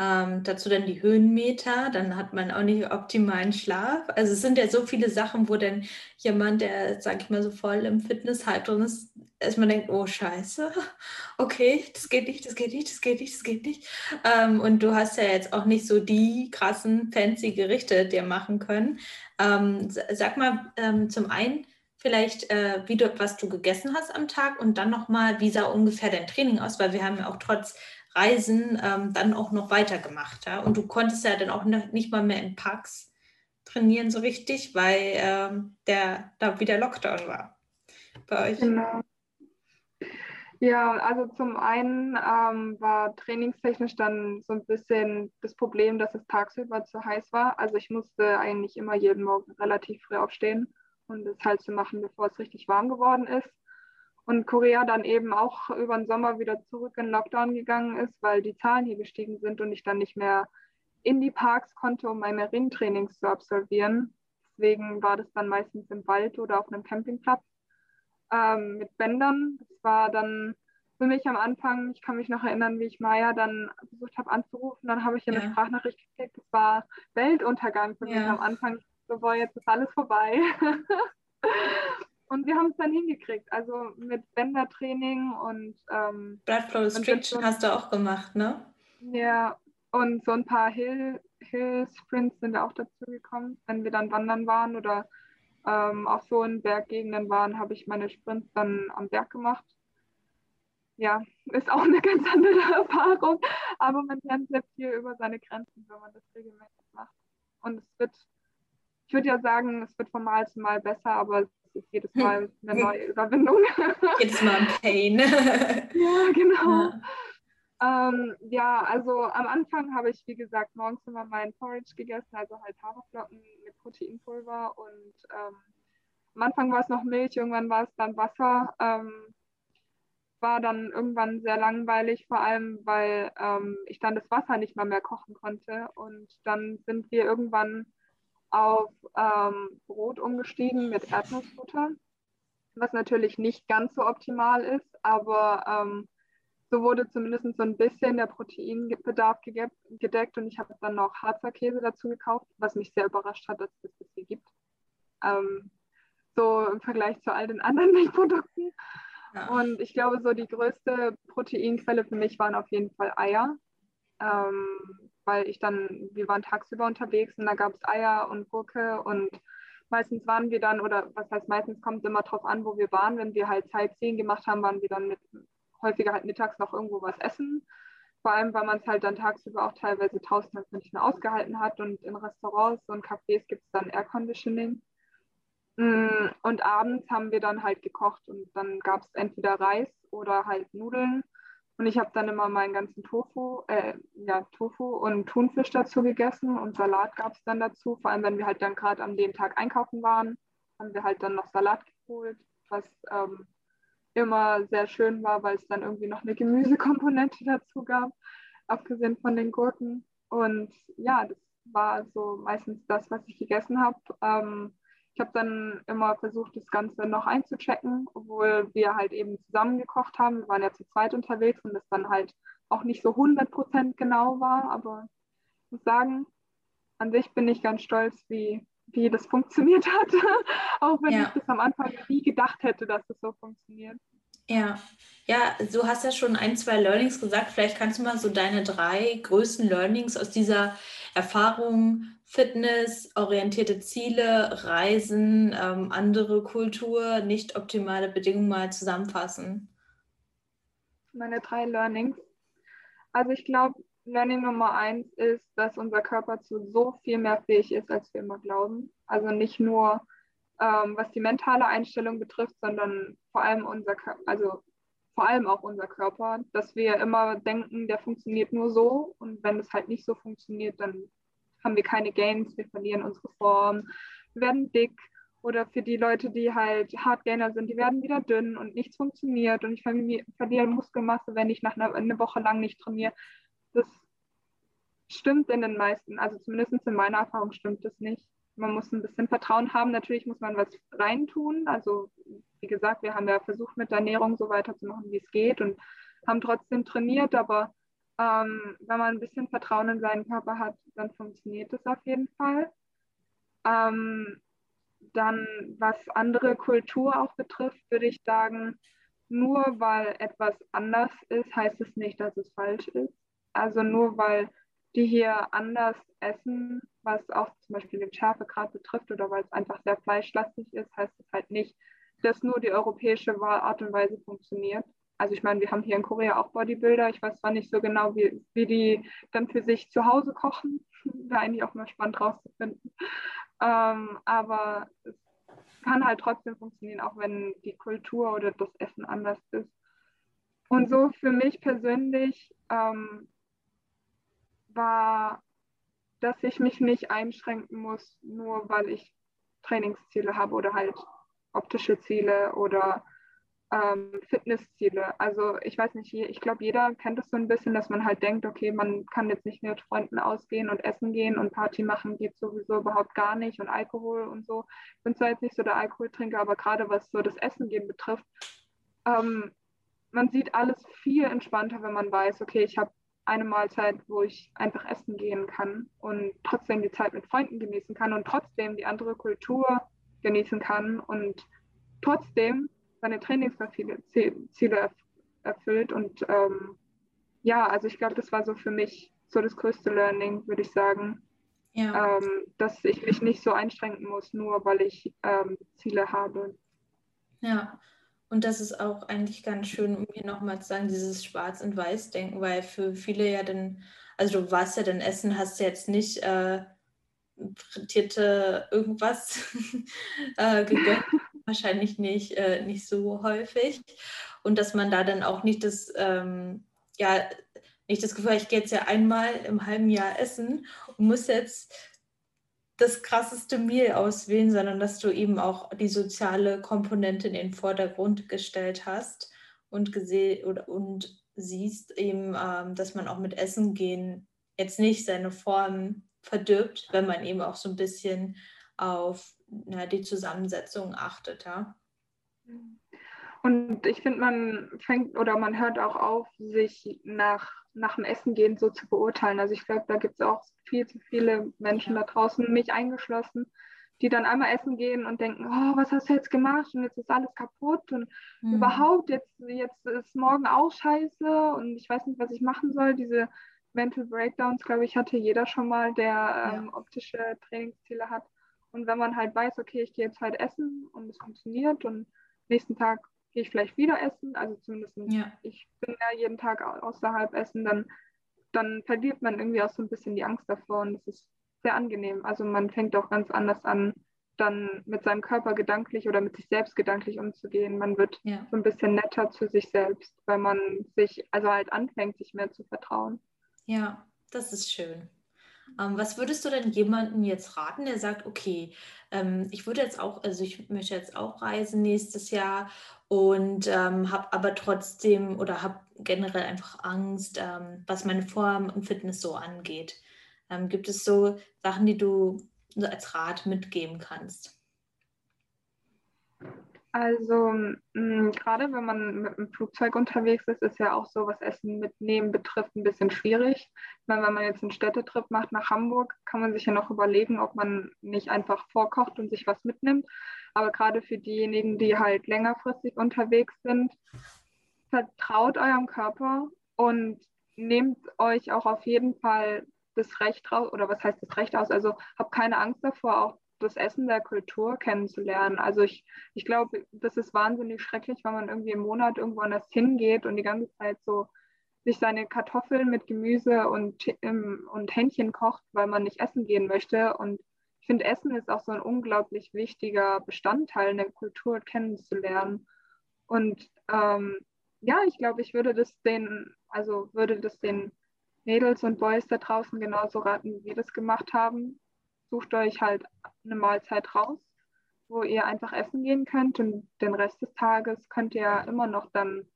Ähm, dazu dann die Höhenmeter, dann hat man auch nicht optimalen Schlaf. Also es sind ja so viele Sachen, wo dann jemand, der, sag ich mal, so voll im Fitness-Hype drin ist, erstmal denkt, oh scheiße, okay, das geht nicht, das geht nicht, das geht nicht, das geht nicht. Ähm, und du hast ja jetzt auch nicht so die krassen, fancy Gerichte dir machen können. Ähm, sag mal, ähm, zum einen, vielleicht, äh, wie du, was du gegessen hast am Tag und dann nochmal, wie sah ungefähr dein Training aus, weil wir haben ja auch trotz Reisen ähm, dann auch noch weitergemacht. Ja? Und du konntest ja dann auch nicht mal mehr in Parks trainieren so richtig, weil ähm, der da wieder Lockdown war bei euch. Genau. Ja, also zum einen ähm, war trainingstechnisch dann so ein bisschen das Problem, dass es tagsüber zu heiß war. Also ich musste eigentlich immer jeden Morgen relativ früh aufstehen und es halt zu machen, bevor es richtig warm geworden ist. Und Korea dann eben auch über den Sommer wieder zurück in Lockdown gegangen ist, weil die Zahlen hier gestiegen sind und ich dann nicht mehr in die Parks konnte, um meine Ringtrainings zu absolvieren. Deswegen war das dann meistens im Wald oder auf einem Campingplatz ähm, mit Bändern. Das war dann für mich am Anfang, ich kann mich noch erinnern, wie ich Maya dann versucht habe anzurufen, dann habe ich ihr ja. eine Sprachnachricht gekriegt. Das war Weltuntergang für ja. mich am Anfang. So, boah, jetzt ist alles vorbei. und wir haben es dann hingekriegt. Also mit Bändertraining und ähm, Blood Flow Restriction hast du auch gemacht, ne? Ja, und so ein paar Hill, Hill Sprints sind auch dazu gekommen, wenn wir dann wandern waren oder ähm, auch so in Berggegenden waren, habe ich meine Sprints dann am Berg gemacht. Ja, ist auch eine ganz andere Erfahrung, aber man lernt sehr viel über seine Grenzen, wenn man das regelmäßig macht. Und es wird, ich würde ja sagen, es wird von Mal zu Mal besser, aber es ist jedes Mal eine neue Überwindung. Jedes Mal ein Pain. ja, genau. Ja. Ähm, ja, also am Anfang habe ich, wie gesagt, morgens immer meinen Porridge gegessen, also halt Haferflocken mit Proteinpulver und ähm, am Anfang war es noch Milch, irgendwann war es dann Wasser. Ähm, war dann irgendwann sehr langweilig, vor allem weil ähm, ich dann das Wasser nicht mal mehr kochen konnte. Und dann sind wir irgendwann auf ähm, Brot umgestiegen mit Erdnussbutter, was natürlich nicht ganz so optimal ist, aber ähm, so wurde zumindest so ein bisschen der Proteinbedarf gedeckt und ich habe dann noch Harzer Käse dazu gekauft, was mich sehr überrascht hat, dass es das hier gibt. Ähm, so im Vergleich zu all den anderen Milchprodukten. Ja. Und ich glaube, so die größte Proteinquelle für mich waren auf jeden Fall Eier. Ähm, weil ich dann, wir waren tagsüber unterwegs und da gab es Eier und Gurke und meistens waren wir dann, oder was heißt meistens, kommt immer drauf an, wo wir waren. Wenn wir halt Sightseeing gemacht haben, waren wir dann mit häufiger halt mittags noch irgendwo was essen. Vor allem, weil man es halt dann tagsüber auch teilweise halt nicht mehr ausgehalten hat und in Restaurants und Cafés gibt es dann Air Conditioning. Mm, und abends haben wir dann halt gekocht und dann gab es entweder Reis oder halt Nudeln. Und ich habe dann immer meinen ganzen Tofu, äh, ja, Tofu und Thunfisch dazu gegessen und Salat gab es dann dazu. Vor allem, wenn wir halt dann gerade an dem Tag einkaufen waren, haben wir halt dann noch Salat geholt, was ähm, immer sehr schön war, weil es dann irgendwie noch eine Gemüsekomponente dazu gab, abgesehen von den Gurken. Und ja, das war so meistens das, was ich gegessen habe. Ähm, ich habe dann immer versucht, das Ganze noch einzuchecken, obwohl wir halt eben zusammen gekocht haben. Wir waren ja zu zweit unterwegs und das dann halt auch nicht so 100% genau war. Aber ich muss sagen, an sich bin ich ganz stolz, wie, wie das funktioniert hat. auch wenn ja. ich das am Anfang nie gedacht hätte, dass es das so funktioniert. Ja, ja, du hast ja schon ein, zwei Learnings gesagt. Vielleicht kannst du mal so deine drei größten Learnings aus dieser Erfahrung, Fitness, orientierte Ziele, Reisen, ähm, andere Kultur, nicht optimale Bedingungen mal zusammenfassen. Meine drei Learnings. Also ich glaube, Learning Nummer eins ist, dass unser Körper zu so viel mehr fähig ist, als wir immer glauben. Also nicht nur ähm, was die mentale Einstellung betrifft, sondern vor allem unser also vor allem auch unser Körper, dass wir immer denken, der funktioniert nur so und wenn es halt nicht so funktioniert, dann haben wir keine Gains, wir verlieren unsere Form, wir werden dick oder für die Leute, die halt Hardgainer sind, die werden wieder dünn und nichts funktioniert und ich verliere Muskelmasse, wenn ich nach einer eine Woche lang nicht trainiere. Das stimmt in den meisten, also zumindest in meiner Erfahrung stimmt das nicht man muss ein bisschen Vertrauen haben. Natürlich muss man was reintun. Also wie gesagt, wir haben ja versucht, mit der Ernährung so weiterzumachen, wie es geht und haben trotzdem trainiert. Aber ähm, wenn man ein bisschen Vertrauen in seinen Körper hat, dann funktioniert es auf jeden Fall. Ähm, dann, was andere Kultur auch betrifft, würde ich sagen, nur weil etwas anders ist, heißt es nicht, dass es falsch ist. Also nur weil die hier anders essen, was auch zum Beispiel den Schärfegrad betrifft oder weil es einfach sehr fleischlastig ist, heißt es halt nicht, dass nur die europäische Art und Weise funktioniert. Also ich meine, wir haben hier in Korea auch Bodybuilder. Ich weiß zwar nicht so genau, wie, wie die dann für sich zu Hause kochen. Wäre eigentlich auch mal spannend rauszufinden. Ähm, aber es kann halt trotzdem funktionieren, auch wenn die Kultur oder das Essen anders ist. Und so für mich persönlich ähm, war dass ich mich nicht einschränken muss, nur weil ich Trainingsziele habe oder halt optische Ziele oder ähm, Fitnessziele. Also ich weiß nicht, ich glaube, jeder kennt es so ein bisschen, dass man halt denkt, okay, man kann jetzt nicht mit Freunden ausgehen und essen gehen und Party machen geht sowieso überhaupt gar nicht und Alkohol und so. Ich bin zwar jetzt nicht so der Alkoholtrinker, aber gerade was so das Essen gehen betrifft, ähm, man sieht alles viel entspannter, wenn man weiß, okay, ich habe eine Mahlzeit, wo ich einfach essen gehen kann und trotzdem die Zeit mit Freunden genießen kann und trotzdem die andere Kultur genießen kann und trotzdem seine Trainingsziele erfüllt. Und ähm, ja, also ich glaube, das war so für mich so das größte Learning, würde ich sagen. Ja. Ähm, dass ich mich nicht so einschränken muss, nur weil ich ähm, Ziele habe. Ja, und das ist auch eigentlich ganz schön, um hier nochmal zu sagen, dieses Schwarz- und Weiß-Denken, weil für viele ja dann, also du warst ja dann essen, hast jetzt nicht äh, irgendwas äh, gegönnt, wahrscheinlich nicht, äh, nicht so häufig. Und dass man da dann auch nicht das, ähm, ja, nicht das Gefühl, ich gehe jetzt ja einmal im halben Jahr essen und muss jetzt das krasseste Meal auswählen, sondern dass du eben auch die soziale Komponente in den Vordergrund gestellt hast und gesehen oder und siehst eben, ähm, dass man auch mit Essen gehen jetzt nicht seine Form verdirbt, wenn man eben auch so ein bisschen auf na, die Zusammensetzung achtet. Ja? Und ich finde, man fängt oder man hört auch auf, sich nach, nach dem Essen gehen so zu beurteilen. Also ich glaube, da gibt es auch viel zu viele Menschen ja. da draußen, mich eingeschlossen, die dann einmal essen gehen und denken, oh, was hast du jetzt gemacht und jetzt ist alles kaputt und mhm. überhaupt, jetzt, jetzt ist morgen auch scheiße und ich weiß nicht, was ich machen soll. Diese Mental Breakdowns, glaube ich, hatte jeder schon mal, der ja. ähm, optische Trainingsziele hat. Und wenn man halt weiß, okay, ich gehe jetzt halt essen und es funktioniert und nächsten Tag gehe ich vielleicht wieder essen, also zumindest ja. ich bin ja jeden Tag außerhalb essen, dann, dann verliert man irgendwie auch so ein bisschen die Angst davor und das ist sehr angenehm. Also man fängt auch ganz anders an, dann mit seinem Körper gedanklich oder mit sich selbst gedanklich umzugehen. Man wird ja. so ein bisschen netter zu sich selbst, weil man sich also halt anfängt, sich mehr zu vertrauen. Ja, das ist schön. Ähm, was würdest du denn jemandem jetzt raten, der sagt, okay, ähm, ich würde jetzt auch, also ich möchte jetzt auch reisen nächstes Jahr und ähm, habe aber trotzdem oder habe generell einfach Angst, ähm, was meine Form und Fitness so angeht. Ähm, gibt es so Sachen, die du als Rat mitgeben kannst? Also mh, gerade wenn man mit dem Flugzeug unterwegs ist, ist ja auch so, was Essen mitnehmen betrifft, ein bisschen schwierig. Meine, wenn man jetzt einen Städtetrip macht nach Hamburg, kann man sich ja noch überlegen, ob man nicht einfach vorkocht und sich was mitnimmt. Aber gerade für diejenigen, die halt längerfristig unterwegs sind, vertraut eurem Körper und nehmt euch auch auf jeden Fall das Recht raus, oder was heißt das Recht aus? Also habt keine Angst davor, auch das Essen der Kultur kennenzulernen. Also ich, ich glaube, das ist wahnsinnig schrecklich, wenn man irgendwie im Monat irgendwo anders hingeht und die ganze Zeit so sich seine Kartoffeln mit Gemüse und, und Hähnchen kocht, weil man nicht essen gehen möchte. Und ich finde, Essen ist auch so ein unglaublich wichtiger Bestandteil der Kultur kennenzulernen. Und ähm, ja, ich glaube, ich würde das den, also würde das den Mädels und Boys da draußen genauso raten, wie wir das gemacht haben sucht euch halt eine Mahlzeit raus, wo ihr einfach essen gehen könnt und den Rest des Tages könnt ihr immer noch dann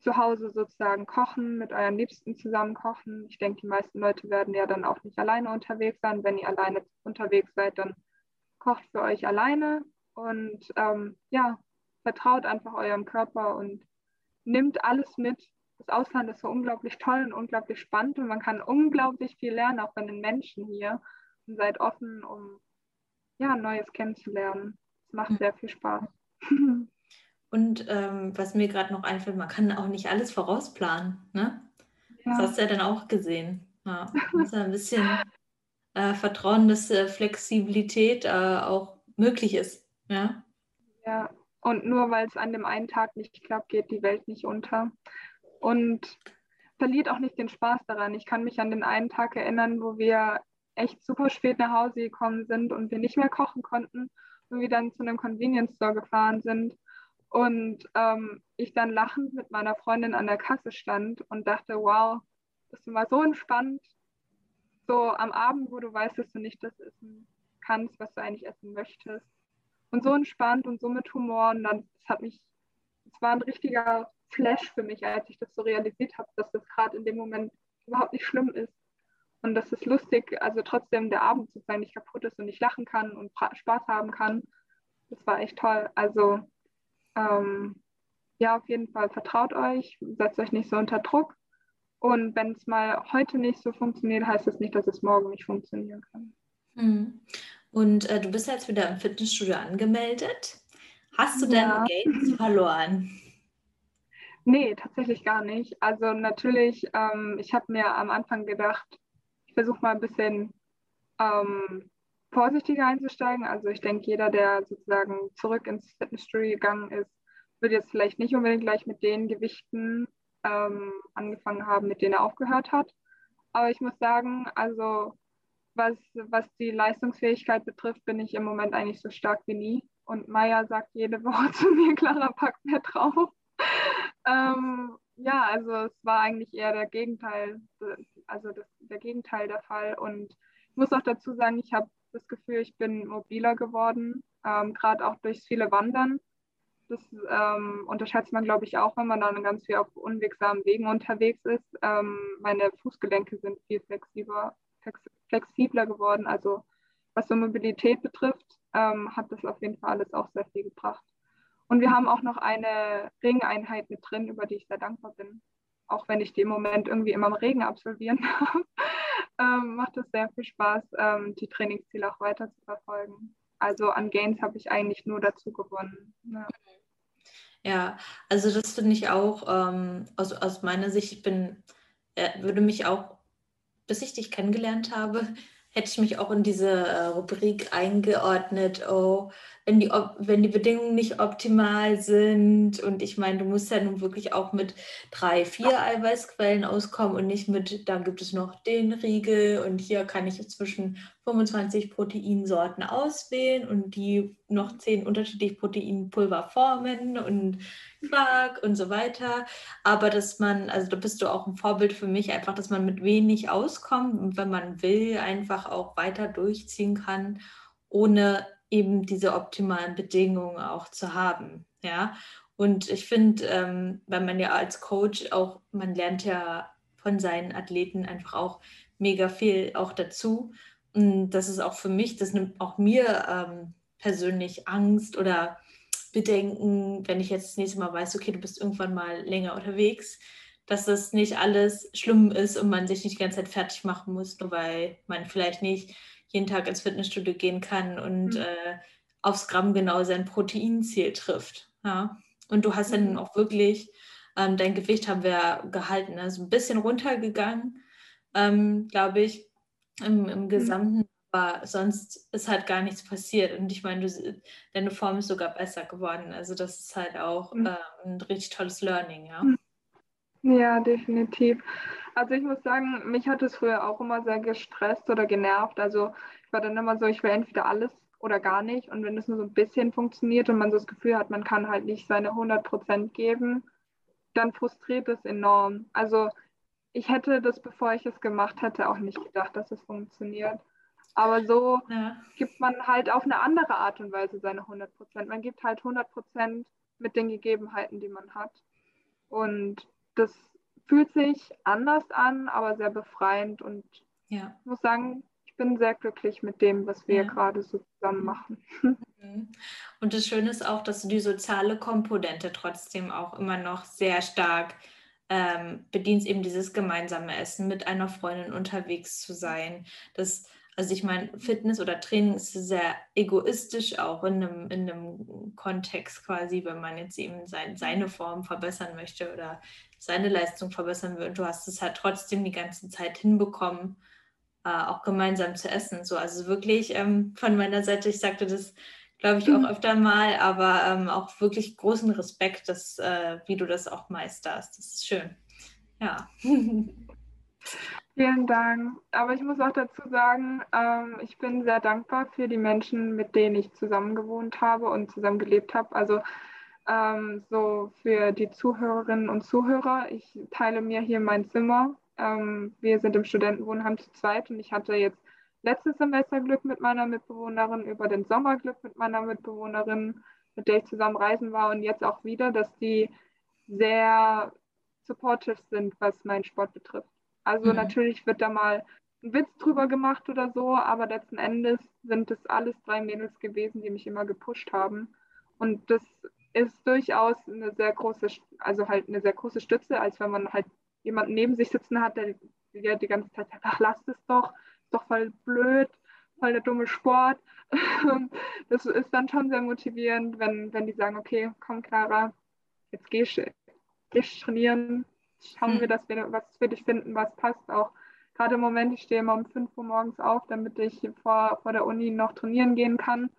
zu Hause sozusagen kochen, mit euren Liebsten zusammen kochen. Ich denke, die meisten Leute werden ja dann auch nicht alleine unterwegs sein. Wenn ihr alleine unterwegs seid, dann kocht für euch alleine und ähm, ja, vertraut einfach eurem Körper und nimmt alles mit. Das Ausland ist so unglaublich toll und unglaublich spannend und man kann unglaublich viel lernen, auch von den Menschen hier und seid offen, um ja, Neues kennenzulernen. Es macht sehr viel Spaß. Und ähm, was mir gerade noch einfällt, man kann auch nicht alles vorausplanen. Ne? Ja. Das hast du ja dann auch gesehen. Ja, muss ein bisschen äh, vertrauen, dass äh, Flexibilität äh, auch möglich ist. Ja? ja, und nur weil es an dem einen Tag nicht klappt, geht die Welt nicht unter. Und verliert auch nicht den Spaß daran. Ich kann mich an den einen Tag erinnern, wo wir echt super spät nach Hause gekommen sind und wir nicht mehr kochen konnten und wir dann zu einem Convenience Store gefahren sind und ähm, ich dann lachend mit meiner Freundin an der Kasse stand und dachte, wow, das war so entspannt, so am Abend, wo du weißt, dass du nicht das essen kannst, was du eigentlich essen möchtest. Und so entspannt und so mit Humor. Und dann, das hat mich, es war ein richtiger Flash für mich, als ich das so realisiert habe, dass das gerade in dem Moment überhaupt nicht schlimm ist. Und das ist lustig, also trotzdem der Abend sozusagen nicht kaputt ist und ich lachen kann und Spaß haben kann. Das war echt toll. Also ähm, ja, auf jeden Fall vertraut euch, setzt euch nicht so unter Druck. Und wenn es mal heute nicht so funktioniert, heißt das nicht, dass es morgen nicht funktionieren kann. Hm. Und äh, du bist jetzt wieder im Fitnessstudio angemeldet. Hast du ja. deine Gains verloren? Nee, tatsächlich gar nicht. Also natürlich, ähm, ich habe mir am Anfang gedacht, ich versuche mal ein bisschen ähm, vorsichtiger einzusteigen. Also ich denke, jeder, der sozusagen zurück ins Fitnessstudio gegangen ist, wird jetzt vielleicht nicht unbedingt gleich mit den Gewichten ähm, angefangen haben, mit denen er aufgehört hat. Aber ich muss sagen, also was, was die Leistungsfähigkeit betrifft, bin ich im Moment eigentlich so stark wie nie. Und Maya sagt jede Woche zu mir, Clara, packt mehr drauf. ähm, ja, also es war eigentlich eher der Gegenteil, also das, der Gegenteil der Fall. Und ich muss auch dazu sagen, ich habe das Gefühl, ich bin mobiler geworden, ähm, gerade auch durchs viele Wandern. Das ähm, unterschätzt man, glaube ich, auch, wenn man dann ganz viel auf unwegsamen Wegen unterwegs ist. Ähm, meine Fußgelenke sind viel flexibler, flexibler geworden. Also was so Mobilität betrifft, ähm, hat das auf jeden Fall alles auch sehr viel gebracht. Und wir haben auch noch eine Ringeinheit mit drin, über die ich sehr dankbar bin. Auch wenn ich die im Moment irgendwie immer im Regen absolvieren darf, ähm, macht es sehr viel Spaß, ähm, die Trainingsziele auch weiter zu verfolgen. Also an Gains habe ich eigentlich nur dazu gewonnen. Ja. Ja, also das finde ich auch ähm, aus, aus meiner Sicht, ich bin, äh, würde mich auch, bis ich dich kennengelernt habe, hätte ich mich auch in diese äh, Rubrik eingeordnet, oh, wenn die, wenn die Bedingungen nicht optimal sind. Und ich meine, du musst ja nun wirklich auch mit drei, vier Eiweißquellen auskommen und nicht mit, da gibt es noch den Riegel und hier kann ich zwischen 25 Proteinsorten auswählen und die noch zehn unterschiedliche Proteinpulver formen und Quark und so weiter. Aber dass man, also da bist du auch ein Vorbild für mich, einfach, dass man mit wenig auskommt und wenn man will, einfach auch weiter durchziehen kann, ohne eben diese optimalen Bedingungen auch zu haben. Ja, und ich finde, ähm, weil man ja als Coach auch, man lernt ja von seinen Athleten einfach auch mega viel auch dazu. Und das ist auch für mich, das nimmt auch mir ähm, persönlich Angst oder Bedenken, wenn ich jetzt das nächste Mal weiß, okay, du bist irgendwann mal länger unterwegs, dass das nicht alles schlimm ist und man sich nicht die ganze Zeit fertig machen muss, nur weil man vielleicht nicht jeden Tag ins Fitnessstudio gehen kann und mhm. äh, aufs Gramm genau sein Proteinziel trifft. Ja? Und du hast dann mhm. auch wirklich, ähm, dein Gewicht haben wir gehalten, also ein bisschen runtergegangen, ähm, glaube ich, im, im mhm. Gesamten. Aber sonst ist halt gar nichts passiert. Und ich meine, du, deine Form ist sogar besser geworden. Also das ist halt auch äh, ein richtig tolles Learning, ja. Mhm. Ja, definitiv. Also ich muss sagen, mich hat es früher auch immer sehr gestresst oder genervt. Also ich war dann immer so, ich will entweder alles oder gar nicht. Und wenn es nur so ein bisschen funktioniert und man so das Gefühl hat, man kann halt nicht seine 100 Prozent geben, dann frustriert es enorm. Also ich hätte das, bevor ich es gemacht hätte, auch nicht gedacht, dass es funktioniert. Aber so ja. gibt man halt auf eine andere Art und Weise seine 100 Prozent. Man gibt halt 100 Prozent mit den Gegebenheiten, die man hat. Und das fühlt sich anders an, aber sehr befreiend und ja. ich muss sagen, ich bin sehr glücklich mit dem, was wir ja. gerade so zusammen machen. Mhm. Und das Schöne ist auch, dass du die soziale Komponente trotzdem auch immer noch sehr stark ähm, bedienst, eben dieses gemeinsame Essen, mit einer Freundin unterwegs zu sein. Das also ich meine, Fitness oder Training ist sehr egoistisch auch in einem, in einem Kontext quasi, wenn man jetzt eben sein, seine Form verbessern möchte oder seine Leistung verbessern will. Und du hast es halt trotzdem die ganze Zeit hinbekommen, äh, auch gemeinsam zu essen. So, also wirklich ähm, von meiner Seite, ich sagte das, glaube ich, auch mhm. öfter mal, aber ähm, auch wirklich großen Respekt, dass, äh, wie du das auch meisterst. Das ist schön. Ja. Vielen Dank. Aber ich muss auch dazu sagen, ähm, ich bin sehr dankbar für die Menschen, mit denen ich zusammen gewohnt habe und zusammen gelebt habe. Also ähm, so für die Zuhörerinnen und Zuhörer. Ich teile mir hier mein Zimmer. Ähm, wir sind im Studentenwohnheim zu zweit und ich hatte jetzt letztes Semester Glück mit meiner Mitbewohnerin, über den Sommer Glück mit meiner Mitbewohnerin, mit der ich zusammen reisen war und jetzt auch wieder, dass die sehr supportive sind, was meinen Sport betrifft. Also mhm. natürlich wird da mal ein Witz drüber gemacht oder so, aber letzten Endes sind es alles drei Mädels gewesen, die mich immer gepusht haben. Und das ist durchaus eine sehr große, also halt eine sehr große Stütze, als wenn man halt jemanden neben sich sitzen hat, der, der die ganze Zeit sagt, ach lass es doch, doch voll blöd, voll der dumme Sport. das ist dann schon sehr motivierend, wenn, wenn die sagen, okay, komm Clara, jetzt geh, geh trainieren, schauen hm. wir, dass wir was für dich finden, was passt auch. Gerade im Moment, ich stehe immer um 5 Uhr morgens auf, damit ich vor, vor der Uni noch trainieren gehen kann.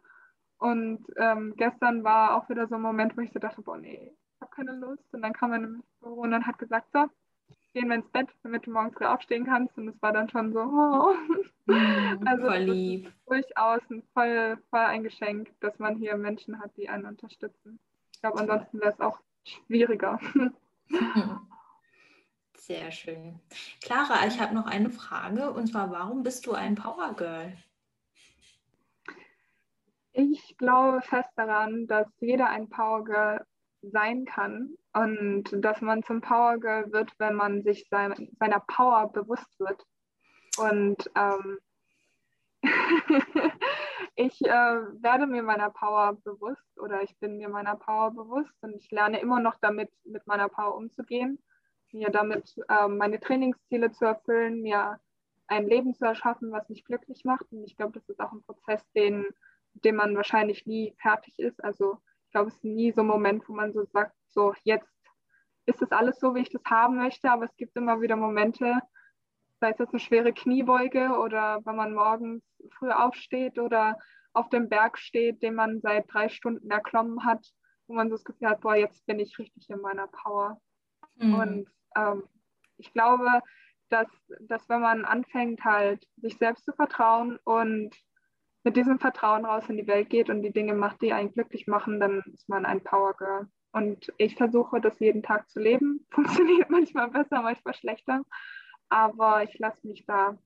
Und ähm, gestern war auch wieder so ein Moment, wo ich so dachte, boah, nee, ich habe keine Lust. Und dann kam im Büro und dann hat gesagt, so, gehen wir ins Bett, damit du morgens früh aufstehen kannst. Und es war dann schon so, oh. Mm, also voll lieb. durchaus ein voll, voll ein Geschenk, dass man hier Menschen hat, die einen unterstützen. Ich glaube, ansonsten wäre es auch schwieriger. Sehr schön. Clara, ich habe noch eine Frage und zwar, warum bist du ein Power Girl? Ich glaube fest daran, dass jeder ein Power Girl sein kann und dass man zum Power Girl wird, wenn man sich sein, seiner Power bewusst wird. Und ähm, ich äh, werde mir meiner Power bewusst oder ich bin mir meiner Power bewusst und ich lerne immer noch damit, mit meiner Power umzugehen mir damit ähm, meine Trainingsziele zu erfüllen, mir ein Leben zu erschaffen, was mich glücklich macht. Und ich glaube, das ist auch ein Prozess, den, dem man wahrscheinlich nie fertig ist. Also ich glaube, es ist nie so ein Moment, wo man so sagt, so jetzt ist das alles so, wie ich das haben möchte, aber es gibt immer wieder Momente, sei es jetzt eine schwere Kniebeuge oder wenn man morgens früh aufsteht oder auf dem Berg steht, den man seit drei Stunden erklommen hat, wo man so das Gefühl hat, boah, jetzt bin ich richtig in meiner Power. Mhm. Und ähm, ich glaube, dass, dass wenn man anfängt, halt sich selbst zu vertrauen und mit diesem Vertrauen raus in die Welt geht und die Dinge macht, die einen glücklich machen, dann ist man ein Power Girl. Und ich versuche das jeden Tag zu leben. Funktioniert manchmal besser, manchmal schlechter. Aber ich lasse mich da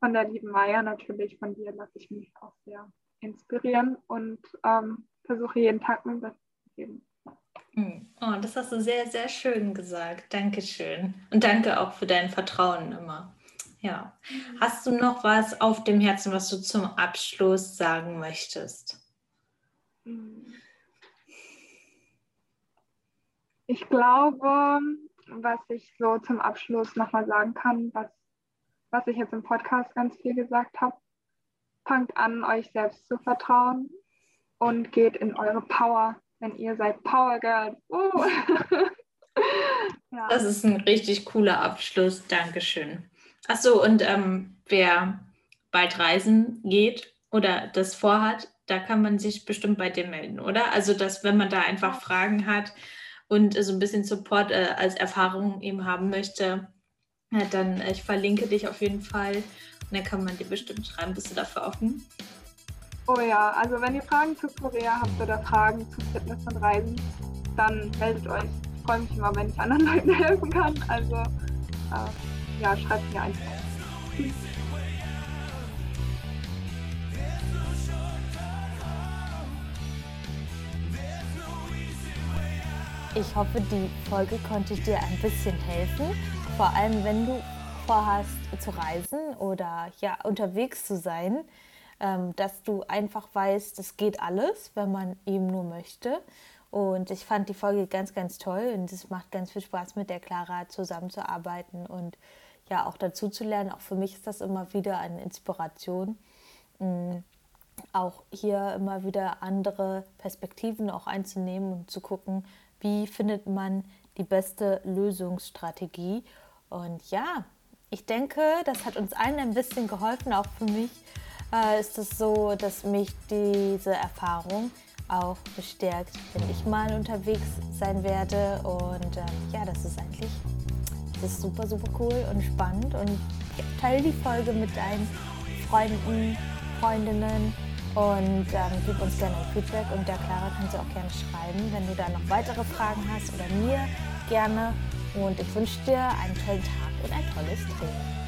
von der lieben Maya natürlich, von dir lasse ich mich auch sehr inspirieren und ähm, versuche jeden Tag mein Bestes zu geben. Hm. Oh, das hast du sehr, sehr schön gesagt. Dankeschön. Und danke auch für dein Vertrauen immer. Ja. Hast du noch was auf dem Herzen, was du zum Abschluss sagen möchtest? Ich glaube, was ich so zum Abschluss nochmal sagen kann, was, was ich jetzt im Podcast ganz viel gesagt habe, fangt an, euch selbst zu vertrauen und geht in eure Power wenn ihr seid Power Girl. Uh. ja. Das ist ein richtig cooler Abschluss. Dankeschön. Achso, und ähm, wer bald reisen geht oder das vorhat, da kann man sich bestimmt bei dir melden, oder? Also, dass wenn man da einfach Fragen hat und so ein bisschen Support äh, als Erfahrung eben haben möchte, ja, dann äh, ich verlinke dich auf jeden Fall und dann kann man dir bestimmt schreiben. Bist du dafür offen? Oh ja, also wenn ihr Fragen zu Korea habt oder Fragen zu Fitness und Reisen, dann meldet euch. Ich freue mich immer, wenn ich anderen Leuten helfen kann. Also äh, ja, schreibt mir einfach. Ich hoffe, die Folge konnte dir ein bisschen helfen. Vor allem, wenn du vorhast zu reisen oder ja unterwegs zu sein ähm, dass du einfach weißt, es geht alles, wenn man eben nur möchte. Und ich fand die Folge ganz, ganz toll und es macht ganz viel Spaß, mit der Clara zusammenzuarbeiten und ja auch dazu zu lernen. Auch für mich ist das immer wieder eine Inspiration, mm, auch hier immer wieder andere Perspektiven auch einzunehmen und zu gucken, wie findet man die beste Lösungsstrategie. Und ja, ich denke, das hat uns allen ein bisschen geholfen, auch für mich, äh, ist es so, dass mich diese Erfahrung auch bestärkt, wenn ich mal unterwegs sein werde. Und äh, ja, das ist eigentlich das ist super, super cool und spannend. Und ja, teile die Folge mit deinen Freunden, Freundinnen und ähm, gib uns gerne ein Feedback. Und der Clara kannst du auch gerne schreiben, wenn du da noch weitere Fragen hast oder mir gerne. Und ich wünsche dir einen tollen Tag und ein tolles Training.